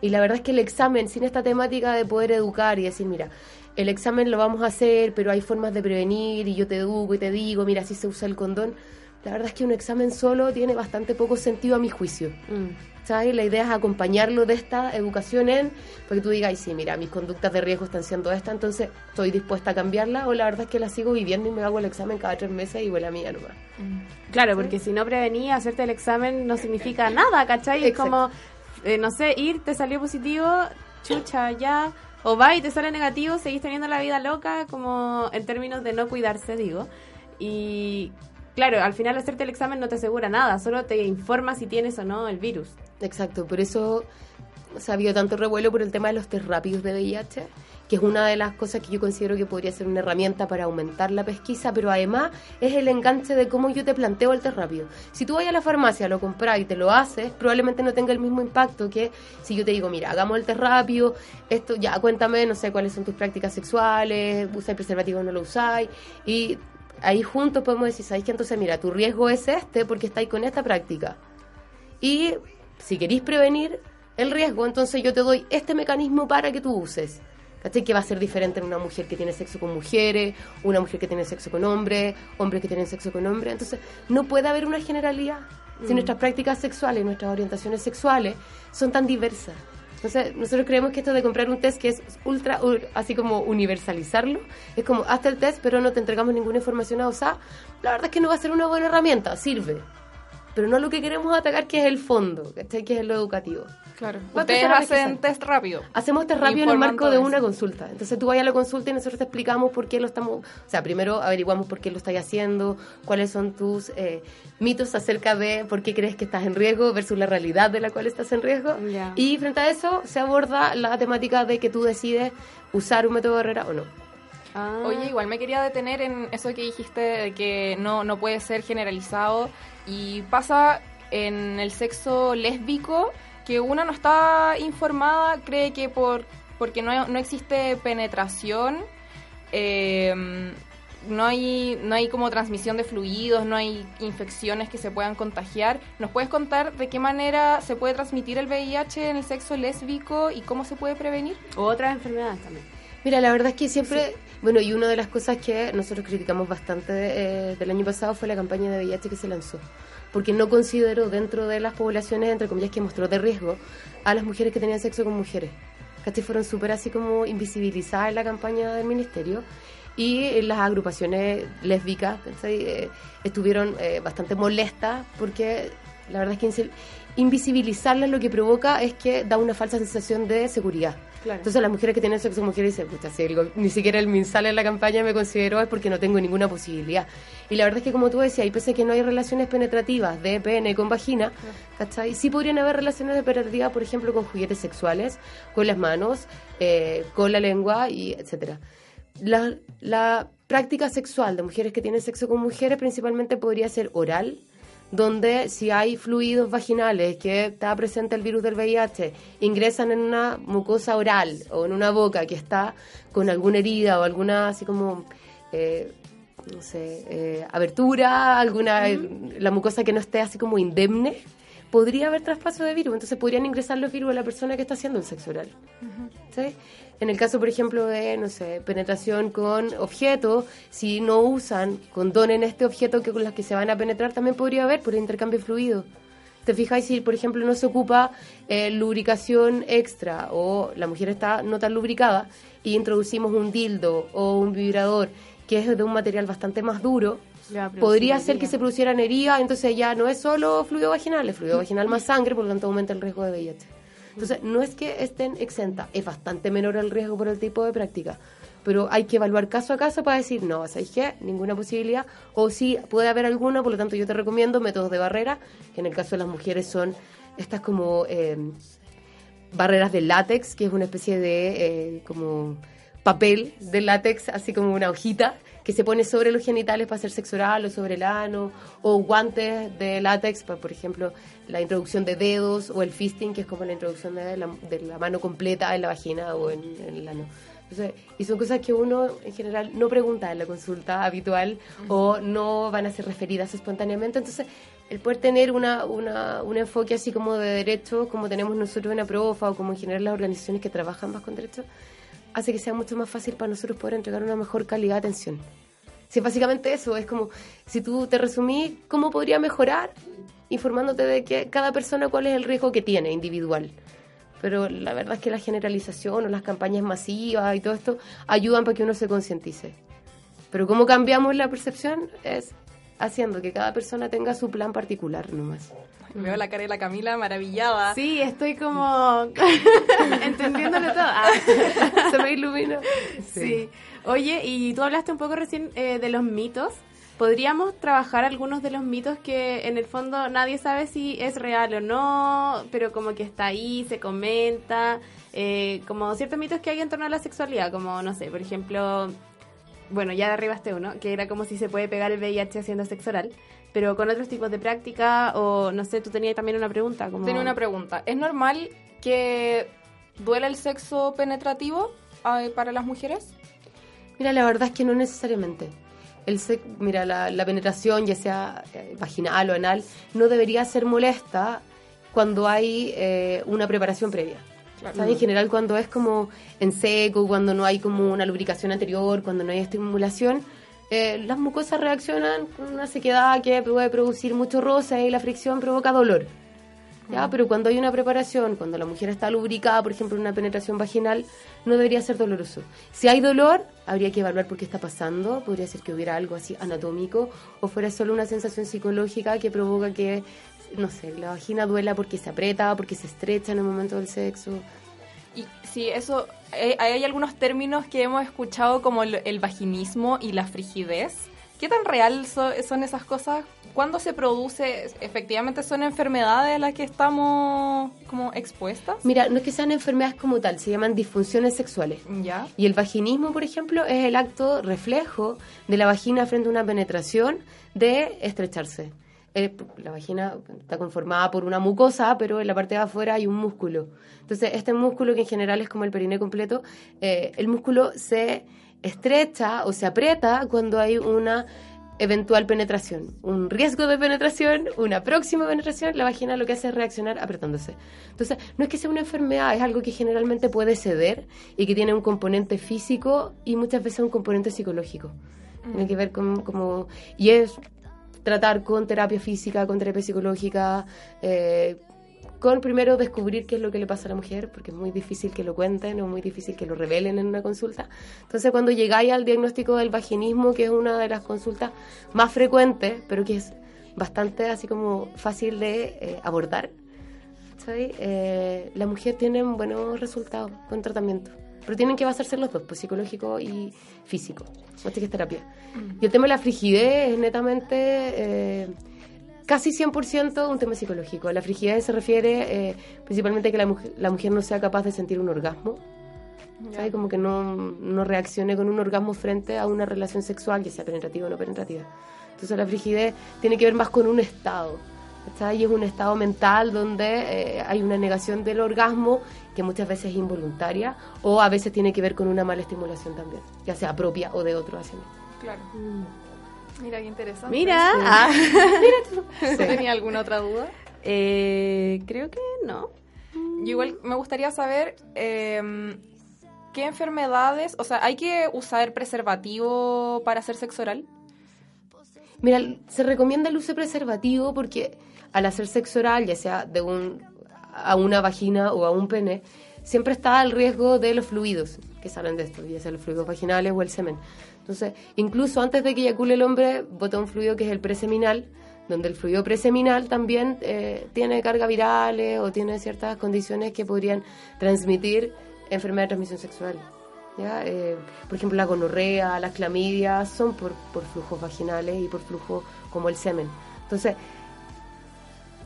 Y la verdad es que el examen, sin esta temática de poder educar y decir, mira, el examen lo vamos a hacer, pero hay formas de prevenir y yo te educo y te digo, mira, así se usa el condón. La verdad es que un examen solo tiene bastante poco sentido a mi juicio. Mm. ¿Sabes? La idea es acompañarlo de esta educación en, para que tú digas, "Ay, sí, mira, mis conductas de riesgo están siendo estas, entonces estoy dispuesta a cambiarla, o la verdad es que la sigo viviendo y me hago el examen cada tres meses y huele a mía nomás. Claro, porque si no prevenís, hacerte el examen no significa nada, ¿cachai? Es Exacto. como, eh, no sé, ir, te salió positivo, chucha, ya. O va y te sale negativo, seguís teniendo la vida loca, como en términos de no cuidarse, digo. Y claro, al final hacerte el examen no te asegura nada, solo te informa si tienes o no el virus. Exacto, por eso se ha habido tanto revuelo por el tema de los test rápidos de VIH, que es una de las cosas que yo considero que podría ser una herramienta para aumentar la pesquisa, pero además es el enganche de cómo yo te planteo el test rápido. Si tú vas a la farmacia, lo compras y te lo haces, probablemente no tenga el mismo impacto que si yo te digo, mira, hagamos el test rápido, esto ya, cuéntame, no sé cuáles son tus prácticas sexuales, usáis preservativo o no lo usáis, y ahí juntos podemos decir, ¿sabéis que entonces, mira, tu riesgo es este porque estáis con esta práctica? Y si queréis prevenir el riesgo, entonces yo te doy este mecanismo para que tú uses. ¿Cachai? Que va a ser diferente en una mujer que tiene sexo con mujeres, una mujer que tiene sexo con hombres, hombres que tienen sexo con hombres. Entonces, no puede haber una generalidad. Si Mm. nuestras prácticas sexuales, nuestras orientaciones sexuales son tan diversas. Entonces, nosotros creemos que esto de comprar un test que es ultra, así como universalizarlo, es como, hazte el test, pero no te entregamos ninguna información a OSA, la verdad es que no va a ser una buena herramienta, sirve. Pero no lo que queremos atacar, que es el fondo, ¿cachai? que es lo educativo. Claro. Ustedes hacen test rápido. Hacemos test rápido en el marco de eso. una consulta. Entonces tú vayas a la consulta y nosotros te explicamos por qué lo estamos... O sea, primero averiguamos por qué lo estás haciendo, cuáles son tus eh, mitos acerca de por qué crees que estás en riesgo versus la realidad de la cual estás en riesgo. Y frente a eso se aborda la temática de que tú decides usar un método de barrera o no. Ah. Oye, igual me quería detener en eso que dijiste de que no, no puede ser generalizado y pasa en el sexo lésbico que una no está informada, cree que por porque no, no existe penetración, eh, no hay no hay como transmisión de fluidos, no hay infecciones que se puedan contagiar. ¿Nos puedes contar de qué manera se puede transmitir el VIH en el sexo lésbico y cómo se puede prevenir? O otras enfermedades también. Mira, la verdad es que siempre, bueno, y una de las cosas que nosotros criticamos bastante eh, del año pasado fue la campaña de VIH que se lanzó, porque no consideró dentro de las poblaciones, entre comillas, que mostró de riesgo a las mujeres que tenían sexo con mujeres. ¿Cachai? Fueron súper así como invisibilizadas en la campaña del ministerio y las agrupaciones lésbicas. Eh, estuvieron eh, bastante molestas porque la verdad es que invisibilizarlas lo que provoca es que da una falsa sensación de seguridad. Claro. Entonces las mujeres que tienen sexo con mujeres dicen, pucha, si el- ni siquiera el MinSal en la campaña me consideró es porque no tengo ninguna posibilidad. Y la verdad es que como tú decías, y pese a que no hay relaciones penetrativas de pene con vagina, ¿cachai? Sí podrían haber relaciones penetrativas, por ejemplo, con juguetes sexuales, con las manos, eh, con la lengua, y etcétera. La, la práctica sexual de mujeres que tienen sexo con mujeres principalmente podría ser oral, donde si hay fluidos vaginales que está presente el virus del VIH, ingresan en una mucosa oral o en una boca que está con alguna herida o alguna así como, eh, no sé, eh, abertura, alguna, la mucosa que no esté así como indemne, podría haber traspaso de virus. Entonces podrían ingresar los virus a la persona que está haciendo el sexo oral. ¿sí? En el caso, por ejemplo, de, no sé, penetración con objetos, si no usan condón en este objeto que con las que se van a penetrar, también podría haber por intercambio fluido. ¿Te fijáis si, por ejemplo, no se ocupa eh, lubricación extra o la mujer está no tan lubricada y introducimos un dildo o un vibrador que es de un material bastante más duro, Ya, podría ser que se producieran heridas, entonces ya no es solo fluido vaginal, es fluido vaginal más sangre, por lo tanto aumenta el riesgo de VIH. Entonces, no es que estén exentas, es bastante menor el riesgo por el tipo de práctica, pero hay que evaluar caso a caso para decir, no, ¿sabéis qué? Ninguna posibilidad, o sí, puede haber alguna, por lo tanto yo te recomiendo métodos de barrera, que en el caso de las mujeres son estas como eh, barreras de látex, que es una especie de eh, como papel de látex, así como una hojita, que se pone sobre los genitales para hacer sexo oral o sobre el ano, o guantes de látex para, por ejemplo, la introducción de dedos, o el fisting, que es como la introducción de la, de la mano completa en la vagina o en, en el ano. Entonces, y son cosas que uno en general no pregunta en la consulta habitual o no van a ser referidas espontáneamente. Entonces, el poder tener una, una, un enfoque así como de derecho, como tenemos nosotros en APROFA o como en general las organizaciones que trabajan más con derechos, hace que sea mucho más fácil para nosotros poder entregar una mejor calidad de atención. Si es básicamente eso, es como, si tú te resumís, ¿cómo podría mejorar? Informándote de que cada persona cuál es el riesgo que tiene individual. Pero la verdad es que la generalización o las campañas masivas y todo esto ayudan para que uno se concientice. Pero cómo cambiamos la percepción es haciendo que cada persona tenga su plan particular nomás. Veo la cara de la Camila maravillada. Sí, estoy como entendiéndolo todo. Ah. Se me ilumina. Sí. Oye, y tú hablaste un poco recién eh, de los mitos. ¿Podríamos trabajar algunos de los mitos que en el fondo nadie sabe si es real o no, pero como que está ahí, se comenta, eh, como ciertos mitos que hay en torno a la sexualidad, como, no sé, por ejemplo, bueno, ya derribaste uno, que era como si se puede pegar el VIH haciendo sexo oral, pero con otros tipos de práctica, o no sé, tú tenías también una pregunta. Como... Tengo una pregunta. ¿Es normal que duela el sexo penetrativo eh, para las mujeres? Mira, la verdad es que no necesariamente. El sex- mira, la, la penetración, ya sea eh, vaginal o anal, no debería ser molesta cuando hay eh, una preparación previa. Claro. ¿Sabes? En general, cuando es como en seco, cuando no hay como una lubricación anterior, cuando no hay estimulación, eh, las mucosas reaccionan con una sequedad que puede producir mucho roce y la fricción provoca dolor. ¿ya? Pero cuando hay una preparación, cuando la mujer está lubricada, por ejemplo, en una penetración vaginal, no debería ser doloroso. Si hay dolor, habría que evaluar por qué está pasando. Podría ser que hubiera algo así anatómico o fuera solo una sensación psicológica que provoca que, no sé, la vagina duela porque se aprieta, porque se estrecha en el momento del sexo. Y sí, eso, eh, hay algunos términos que hemos escuchado como el, el vaginismo y la frigidez. ¿Qué tan real so- son esas cosas? ¿Cuándo se produce? ¿Efectivamente son enfermedades a las que estamos como expuestas? Mira, no es que sean enfermedades como tal, se llaman disfunciones sexuales. ¿Ya? Y el vaginismo, por ejemplo, es el acto reflejo de la vagina frente a una penetración de estrecharse. Eh, la vagina está conformada por una mucosa, pero en la parte de afuera hay un músculo. Entonces, este músculo, que en general es como el periné completo, eh, el músculo se estrecha o se aprieta cuando hay una eventual penetración, un riesgo de penetración, una próxima penetración, la vagina lo que hace es reaccionar apretándose. Entonces, no es que sea una enfermedad, es algo que generalmente puede ceder y que tiene un componente físico y muchas veces un componente psicológico. Tiene que ver con como y es tratar con terapia física, con terapia psicológica, eh, con primero descubrir qué es lo que le pasa a la mujer, porque es muy difícil que lo cuenten o muy difícil que lo revelen en una consulta. Entonces, cuando llegáis al diagnóstico del vaginismo, que es una de las consultas más frecuentes, pero que es bastante así como fácil de eh, abordar. Eh, la mujer tiene buenos resultados con tratamiento. Pero tienen que basarse en los dos, pues psicológico y físico. Más que es terapia. Y el tema de la frigidez es netamente eh, casi 100% un tema psicológico. La frigidez se refiere eh, principalmente a que la, mujer- la mujer no sea capaz de sentir un orgasmo. ¿sabes? Como que no, no reaccione con un orgasmo frente a una relación sexual, ya sea penetrativa o no penetrativa. Entonces la frigidez tiene que ver más con un estado. ¿cachai? Y es un estado mental donde eh, hay una negación del orgasmo que muchas veces es involuntaria o a veces tiene que ver con una mala estimulación también, ya sea propia o de otro hacia mí. Claro. Mira, qué interesante. Mira, Sí. ah. ¿Tú ¿Tenía alguna otra duda? Eh, creo que no. Yo igual me gustaría saber eh, qué enfermedades, o sea, ¿hay que usar preservativo para hacer sexo oral? Mira, se recomienda el uso de preservativo porque al hacer sexo oral, ya sea de un, a una vagina o a un pene, siempre está el riesgo de los fluidos que salen de esto, ya sea los fluidos vaginales o el semen. Entonces, incluso antes de que eyacule el hombre, bota un fluido que es el preseminal, donde el fluido preseminal también eh, tiene carga virales o tiene ciertas condiciones que podrían transmitir enfermedad de transmisión sexual. ¿ya? Eh, por ejemplo, la gonorrea, las clamidias son por, por flujos vaginales y por flujo como el semen. Entonces,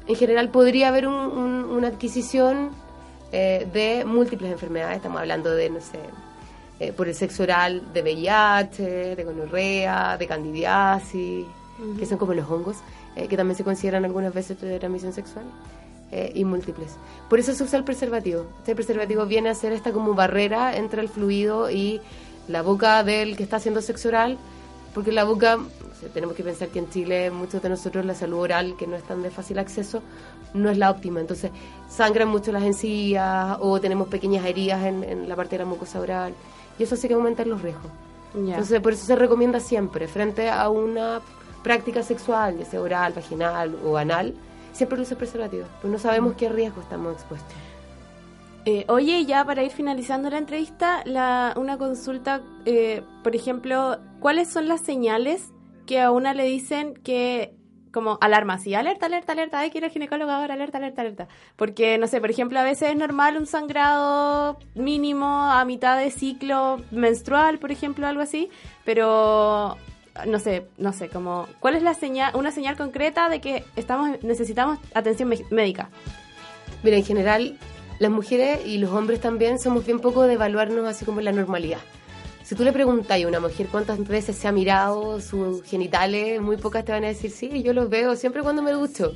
en general podría haber un- un- una adquisición eh, de múltiples enfermedades. Estamos hablando de, no sé, eh, por el sexo oral de VIH, de gonorrea, de candidiasis, que son como los hongos, eh, que también se consideran algunas veces de transmisión sexual. eh, y múltiples. Por eso se usa el preservativo. Este preservativo viene a ser esta como barrera entre el fluido y la boca del que está haciendo sexo oral, porque la boca, tenemos que pensar que en Chile muchos de nosotros la salud oral, que no es tan de fácil acceso, no es la óptima. Entonces sangran mucho las encías o tenemos pequeñas heridas en, en la parte de la mucosa oral y eso hace que aumenten los riesgos. Entonces por eso se recomienda siempre, frente a una práctica sexual, ya sea oral, vaginal o anal, siempre de preservativo, pues no sabemos qué riesgo estamos expuestos. Eh, oye, ya para ir finalizando la entrevista, la, una consulta, eh, por ejemplo, ¿cuáles son las señales que a una le dicen que, como alarma, así, alerta, alerta, alerta, hay que ir al ginecólogo ahora, alerta, alerta, alerta? Porque, no sé, por ejemplo, a veces es normal un sangrado mínimo a mitad de ciclo menstrual, por ejemplo, algo así, pero no sé, no sé, como, ¿cuál es la señal, una señal concreta de que estamos necesitamos atención médica? Mira, en general, las mujeres y los hombres también somos bien poco de evaluarnos así como la normalidad. Si tú le preguntas a una mujer cuántas veces se ha mirado sus genitales, muy pocas te van a decir, sí, yo los veo siempre cuando me ducho.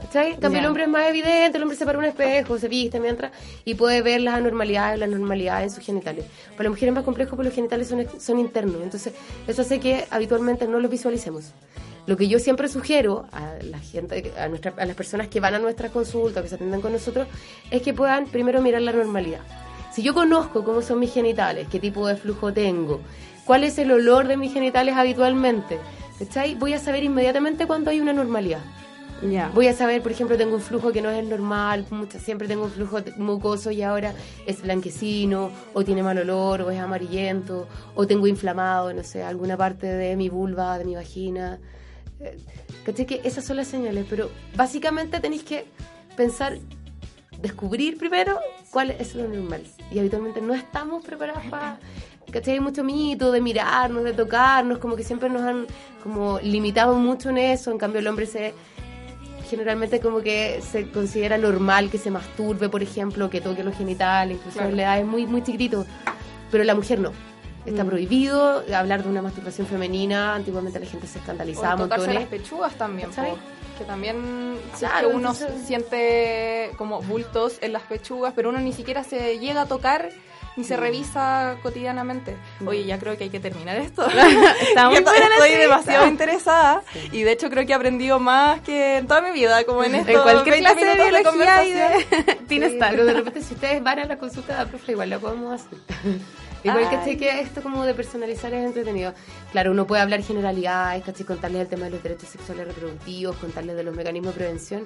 ¿Cachai? Cambio, Ya. el hombre es más evidente, el hombre se para un espejo, se viste mientras y puede ver las anormalidades, las normalidades en sus genitales. Para la mujer es más complejo porque los genitales son internos, entonces eso hace que habitualmente no los visualicemos. Lo que yo siempre sugiero a la gente, a, nuestra- a las personas que van a nuestra consulta, que se atienden con nosotros, es que puedan primero mirar la normalidad. Si yo conozco cómo son mis genitales, qué tipo de flujo tengo, cuál es el olor de mis genitales habitualmente, ¿cachai? voy a saber inmediatamente cuando hay una normalidad. Ya. Voy a saber, por ejemplo, tengo un flujo que no es normal, siempre tengo un flujo mucoso y ahora es blanquecino, o tiene mal olor, o es amarillento, o tengo inflamado, no sé, alguna parte de mi vulva, de mi vagina. Eh, ¿Cachai? Que esas son las señales, pero básicamente tenéis que pensar, descubrir primero cuál es lo normal. Y habitualmente no estamos preparados para... ¿Cachai? Hay mucho mito de mirarnos, de tocarnos, como que siempre nos han como limitado mucho en eso, en cambio el hombre se generalmente como que se considera normal que se masturbe, por ejemplo, que toque los genitales, incluso Claro. en la edad es muy, muy chiquitito, pero la mujer no. Está prohibido hablar de una masturbación femenina, antiguamente la gente se escandalizaba O tocarse montones. las pechugas también, que también si es Claro, que uno entonces- siente como bultos en las pechugas, pero uno ni siquiera se llega a tocar ni Mm. se revisa cotidianamente. Oye, ya creo que hay que terminar esto. Está muy Estoy- demasiado interesada y de hecho creo que he aprendido más que en toda mi vida, como en estos En cualquier 20 clase de biología y de... Tienes Sí, tal. Pero de repente si ustedes van a la consulta de la profe, igual la podemos hacer. Igual que Ay. sé que esto como de personalizar es entretenido. Claro, uno puede hablar generalidades, ¿cachai? contarles el tema de los derechos sexuales reproductivos, contarles de los mecanismos de prevención,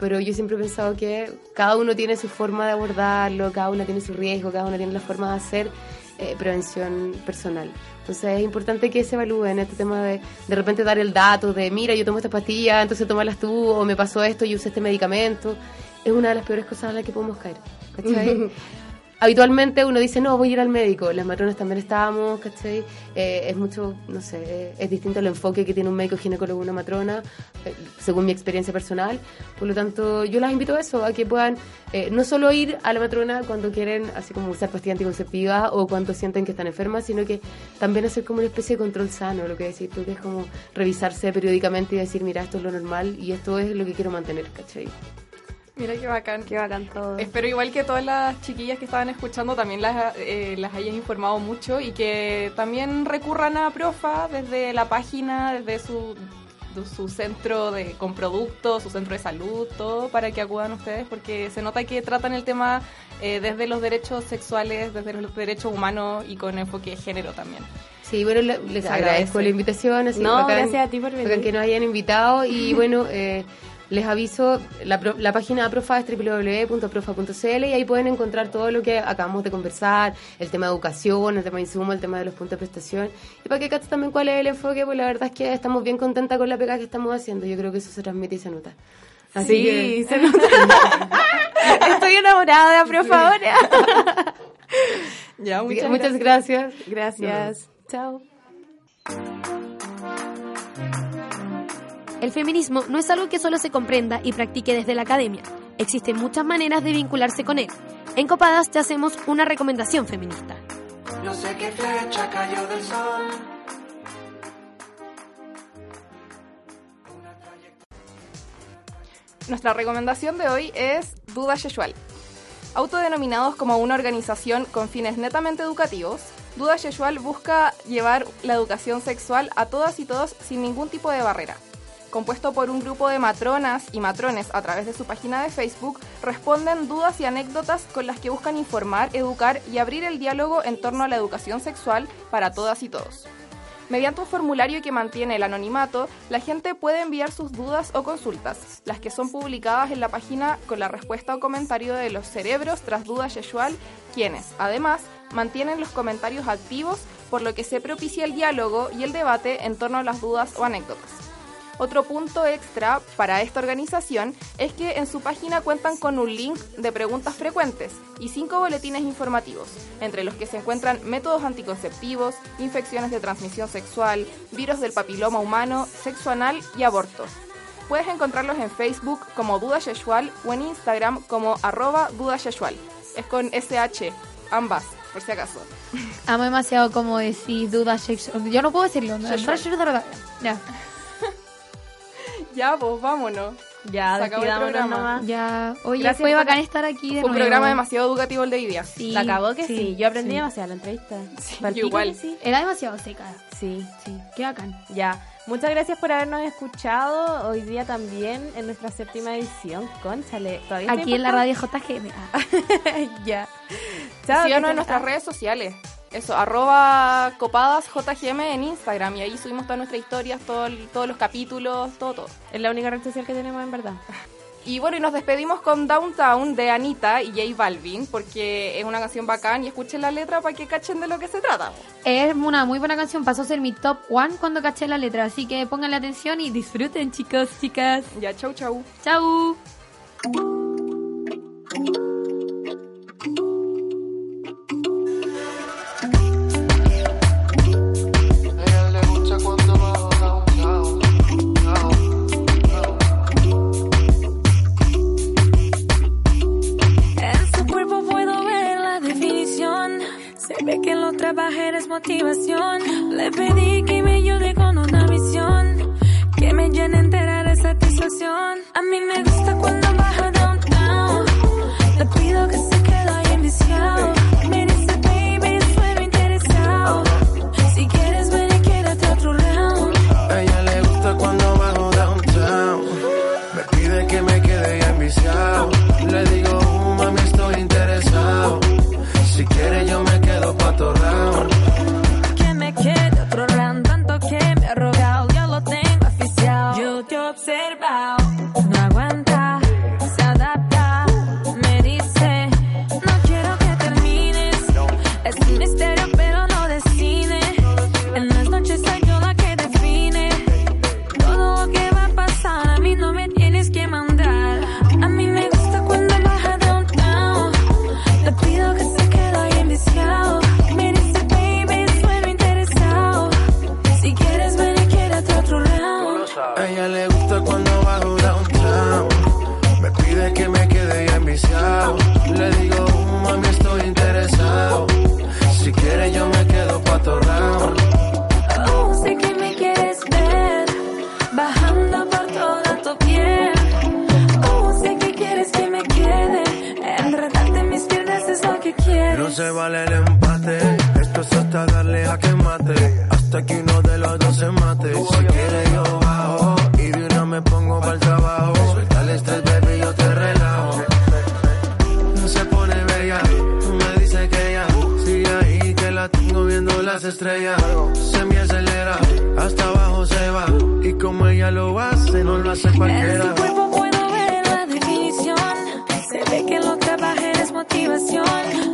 pero yo siempre he pensado que cada uno tiene su forma de abordarlo, cada uno tiene su riesgo, cada uno tiene la forma de hacer eh, prevención personal. Entonces es importante que se evalúen este tema de de repente dar el dato de, mira, yo tomo estas pastillas, entonces tómalas tú, o me pasó esto y usé este medicamento. Es una de las peores cosas a las que podemos caer. ¿cachai? Habitualmente uno dice, no, voy a ir al médico. Las matronas también estábamos, ¿cachai? Eh, es mucho, no sé, eh, es distinto el enfoque que tiene un médico ginecólogo una matrona, eh, según mi experiencia personal. Por lo tanto, yo las invito a eso, a que puedan eh, no solo ir a la matrona cuando quieren, así como usar pastillas anticonceptivas o cuando sienten que están enfermas, sino que también hacer como una especie de control sano, lo que decís tú, que es como revisarse periódicamente y decir, mira, esto es lo normal y esto es lo que quiero mantener, ¿cachai? Mira qué bacán. Qué bacán todo. Espero igual que todas las chiquillas que estaban escuchando también las, eh, las hayas informado mucho y que también recurran a Profa desde la página, desde su, de su centro de, con productos, su centro de salud, todo, para que acudan ustedes porque se nota que tratan el tema eh, desde los derechos sexuales, desde los derechos humanos y con enfoque de género también. Sí, bueno, le- les agradezco agradece. la invitación. Así, No, bacán- gracias a ti por venir. que nos hayan invitado y bueno, eh, les aviso, la, página de Profa es www.profa.cl y ahí pueden encontrar todo lo que acabamos de conversar, el tema de educación, el tema de insumo, el tema de los puntos de prestación y para que caches también cuál es el enfoque, pues la verdad es que estamos bien contentas con la pega que estamos haciendo, yo creo que eso se transmite y se nota. Así sí, que- se nota. Estoy enamorada profa ahora. Ya, muchas, muchas gracias. gracias. Gracias. Chao. El feminismo no es algo que solo se comprenda y practique desde la academia. Existen muchas maneras de vincularse con él. En Copadas te hacemos una recomendación feminista. No sé qué fecha cayó del sol. Nuestra recomendación de hoy es Duda Yeshual. Autodenominados como una organización con fines netamente educativos, Duda Yeshual busca llevar la educación sexual a todas y todos sin ningún tipo de barrera. Compuesto por un grupo de matronas y matrones a través de su página de Facebook, responden dudas y anécdotas con las que buscan informar, educar y abrir el diálogo en torno a la educación sexual para todas y todos. Mediante un formulario que mantiene el anonimato, la gente puede enviar sus dudas o consultas, las que son publicadas en la página con la respuesta o comentario de los cerebros tras duda Yeshual, quienes, además, mantienen los comentarios activos, por lo que se propicia el diálogo y el debate en torno a las dudas o anécdotas. Otro punto extra para esta organización es que en su página cuentan con un link de preguntas frecuentes y cinco boletines informativos, entre los que se encuentran métodos anticonceptivos, infecciones de transmisión sexual, virus del papiloma humano, sexo anal y aborto. Puedes encontrarlos en Facebook como Duda Yeshual o en Instagram como arroba Duda Yeshual. Es con SH, ambas, por si acaso. Amo demasiado como decir duda sexual. Yo no puedo decirlo. ¿no? Ya. Ya, pues vámonos. Ya, Se acabó el programa. nomás. Ya. Oye, Gracias fue por- bacán estar aquí de Fue un nuevo. programa demasiado educativo el de hoy día. Sí, La acabó que sí. Yo aprendí sí. demasiado la entrevista. Sí, igual. sí. Era demasiado seca. Sí. Sí, qué bacán. Ya. Muchas gracias por habernos escuchado hoy día también en nuestra séptima edición. Conchale. ¿Todavía Aquí en la radio JGM. Ya. Chao. Síganos en nuestras redes sociales. Eso, arroba copadas JGM en Instagram. Y ahí subimos todas nuestras historias, todo todos los capítulos, todo, todo. Es la única red social que tenemos en verdad. Y bueno, y nos despedimos con Downtown de Anita y J Balvin, porque es una canción bacán y escuchen la letra para que cachen de lo que se trata. Es una muy buena canción. Pasó a ser mi top one cuando caché la letra. Así que pónganle atención y disfruten, chicos, chicas. Ya, chau, chau. Chau. Si quiere, yo bajo. Y de una me pongo para el trabajo. Suelta el estrés, baby, yo te relajo. No se pone bella. Me dice que ya. Sigue ahí que la tengo viendo las estrellas. Se me acelera. Hasta abajo se va. Y como ella lo hace, no lo hace En cualquiera. su cuerpo puedo ver la definición. Se ve que lo trabajar es motivación.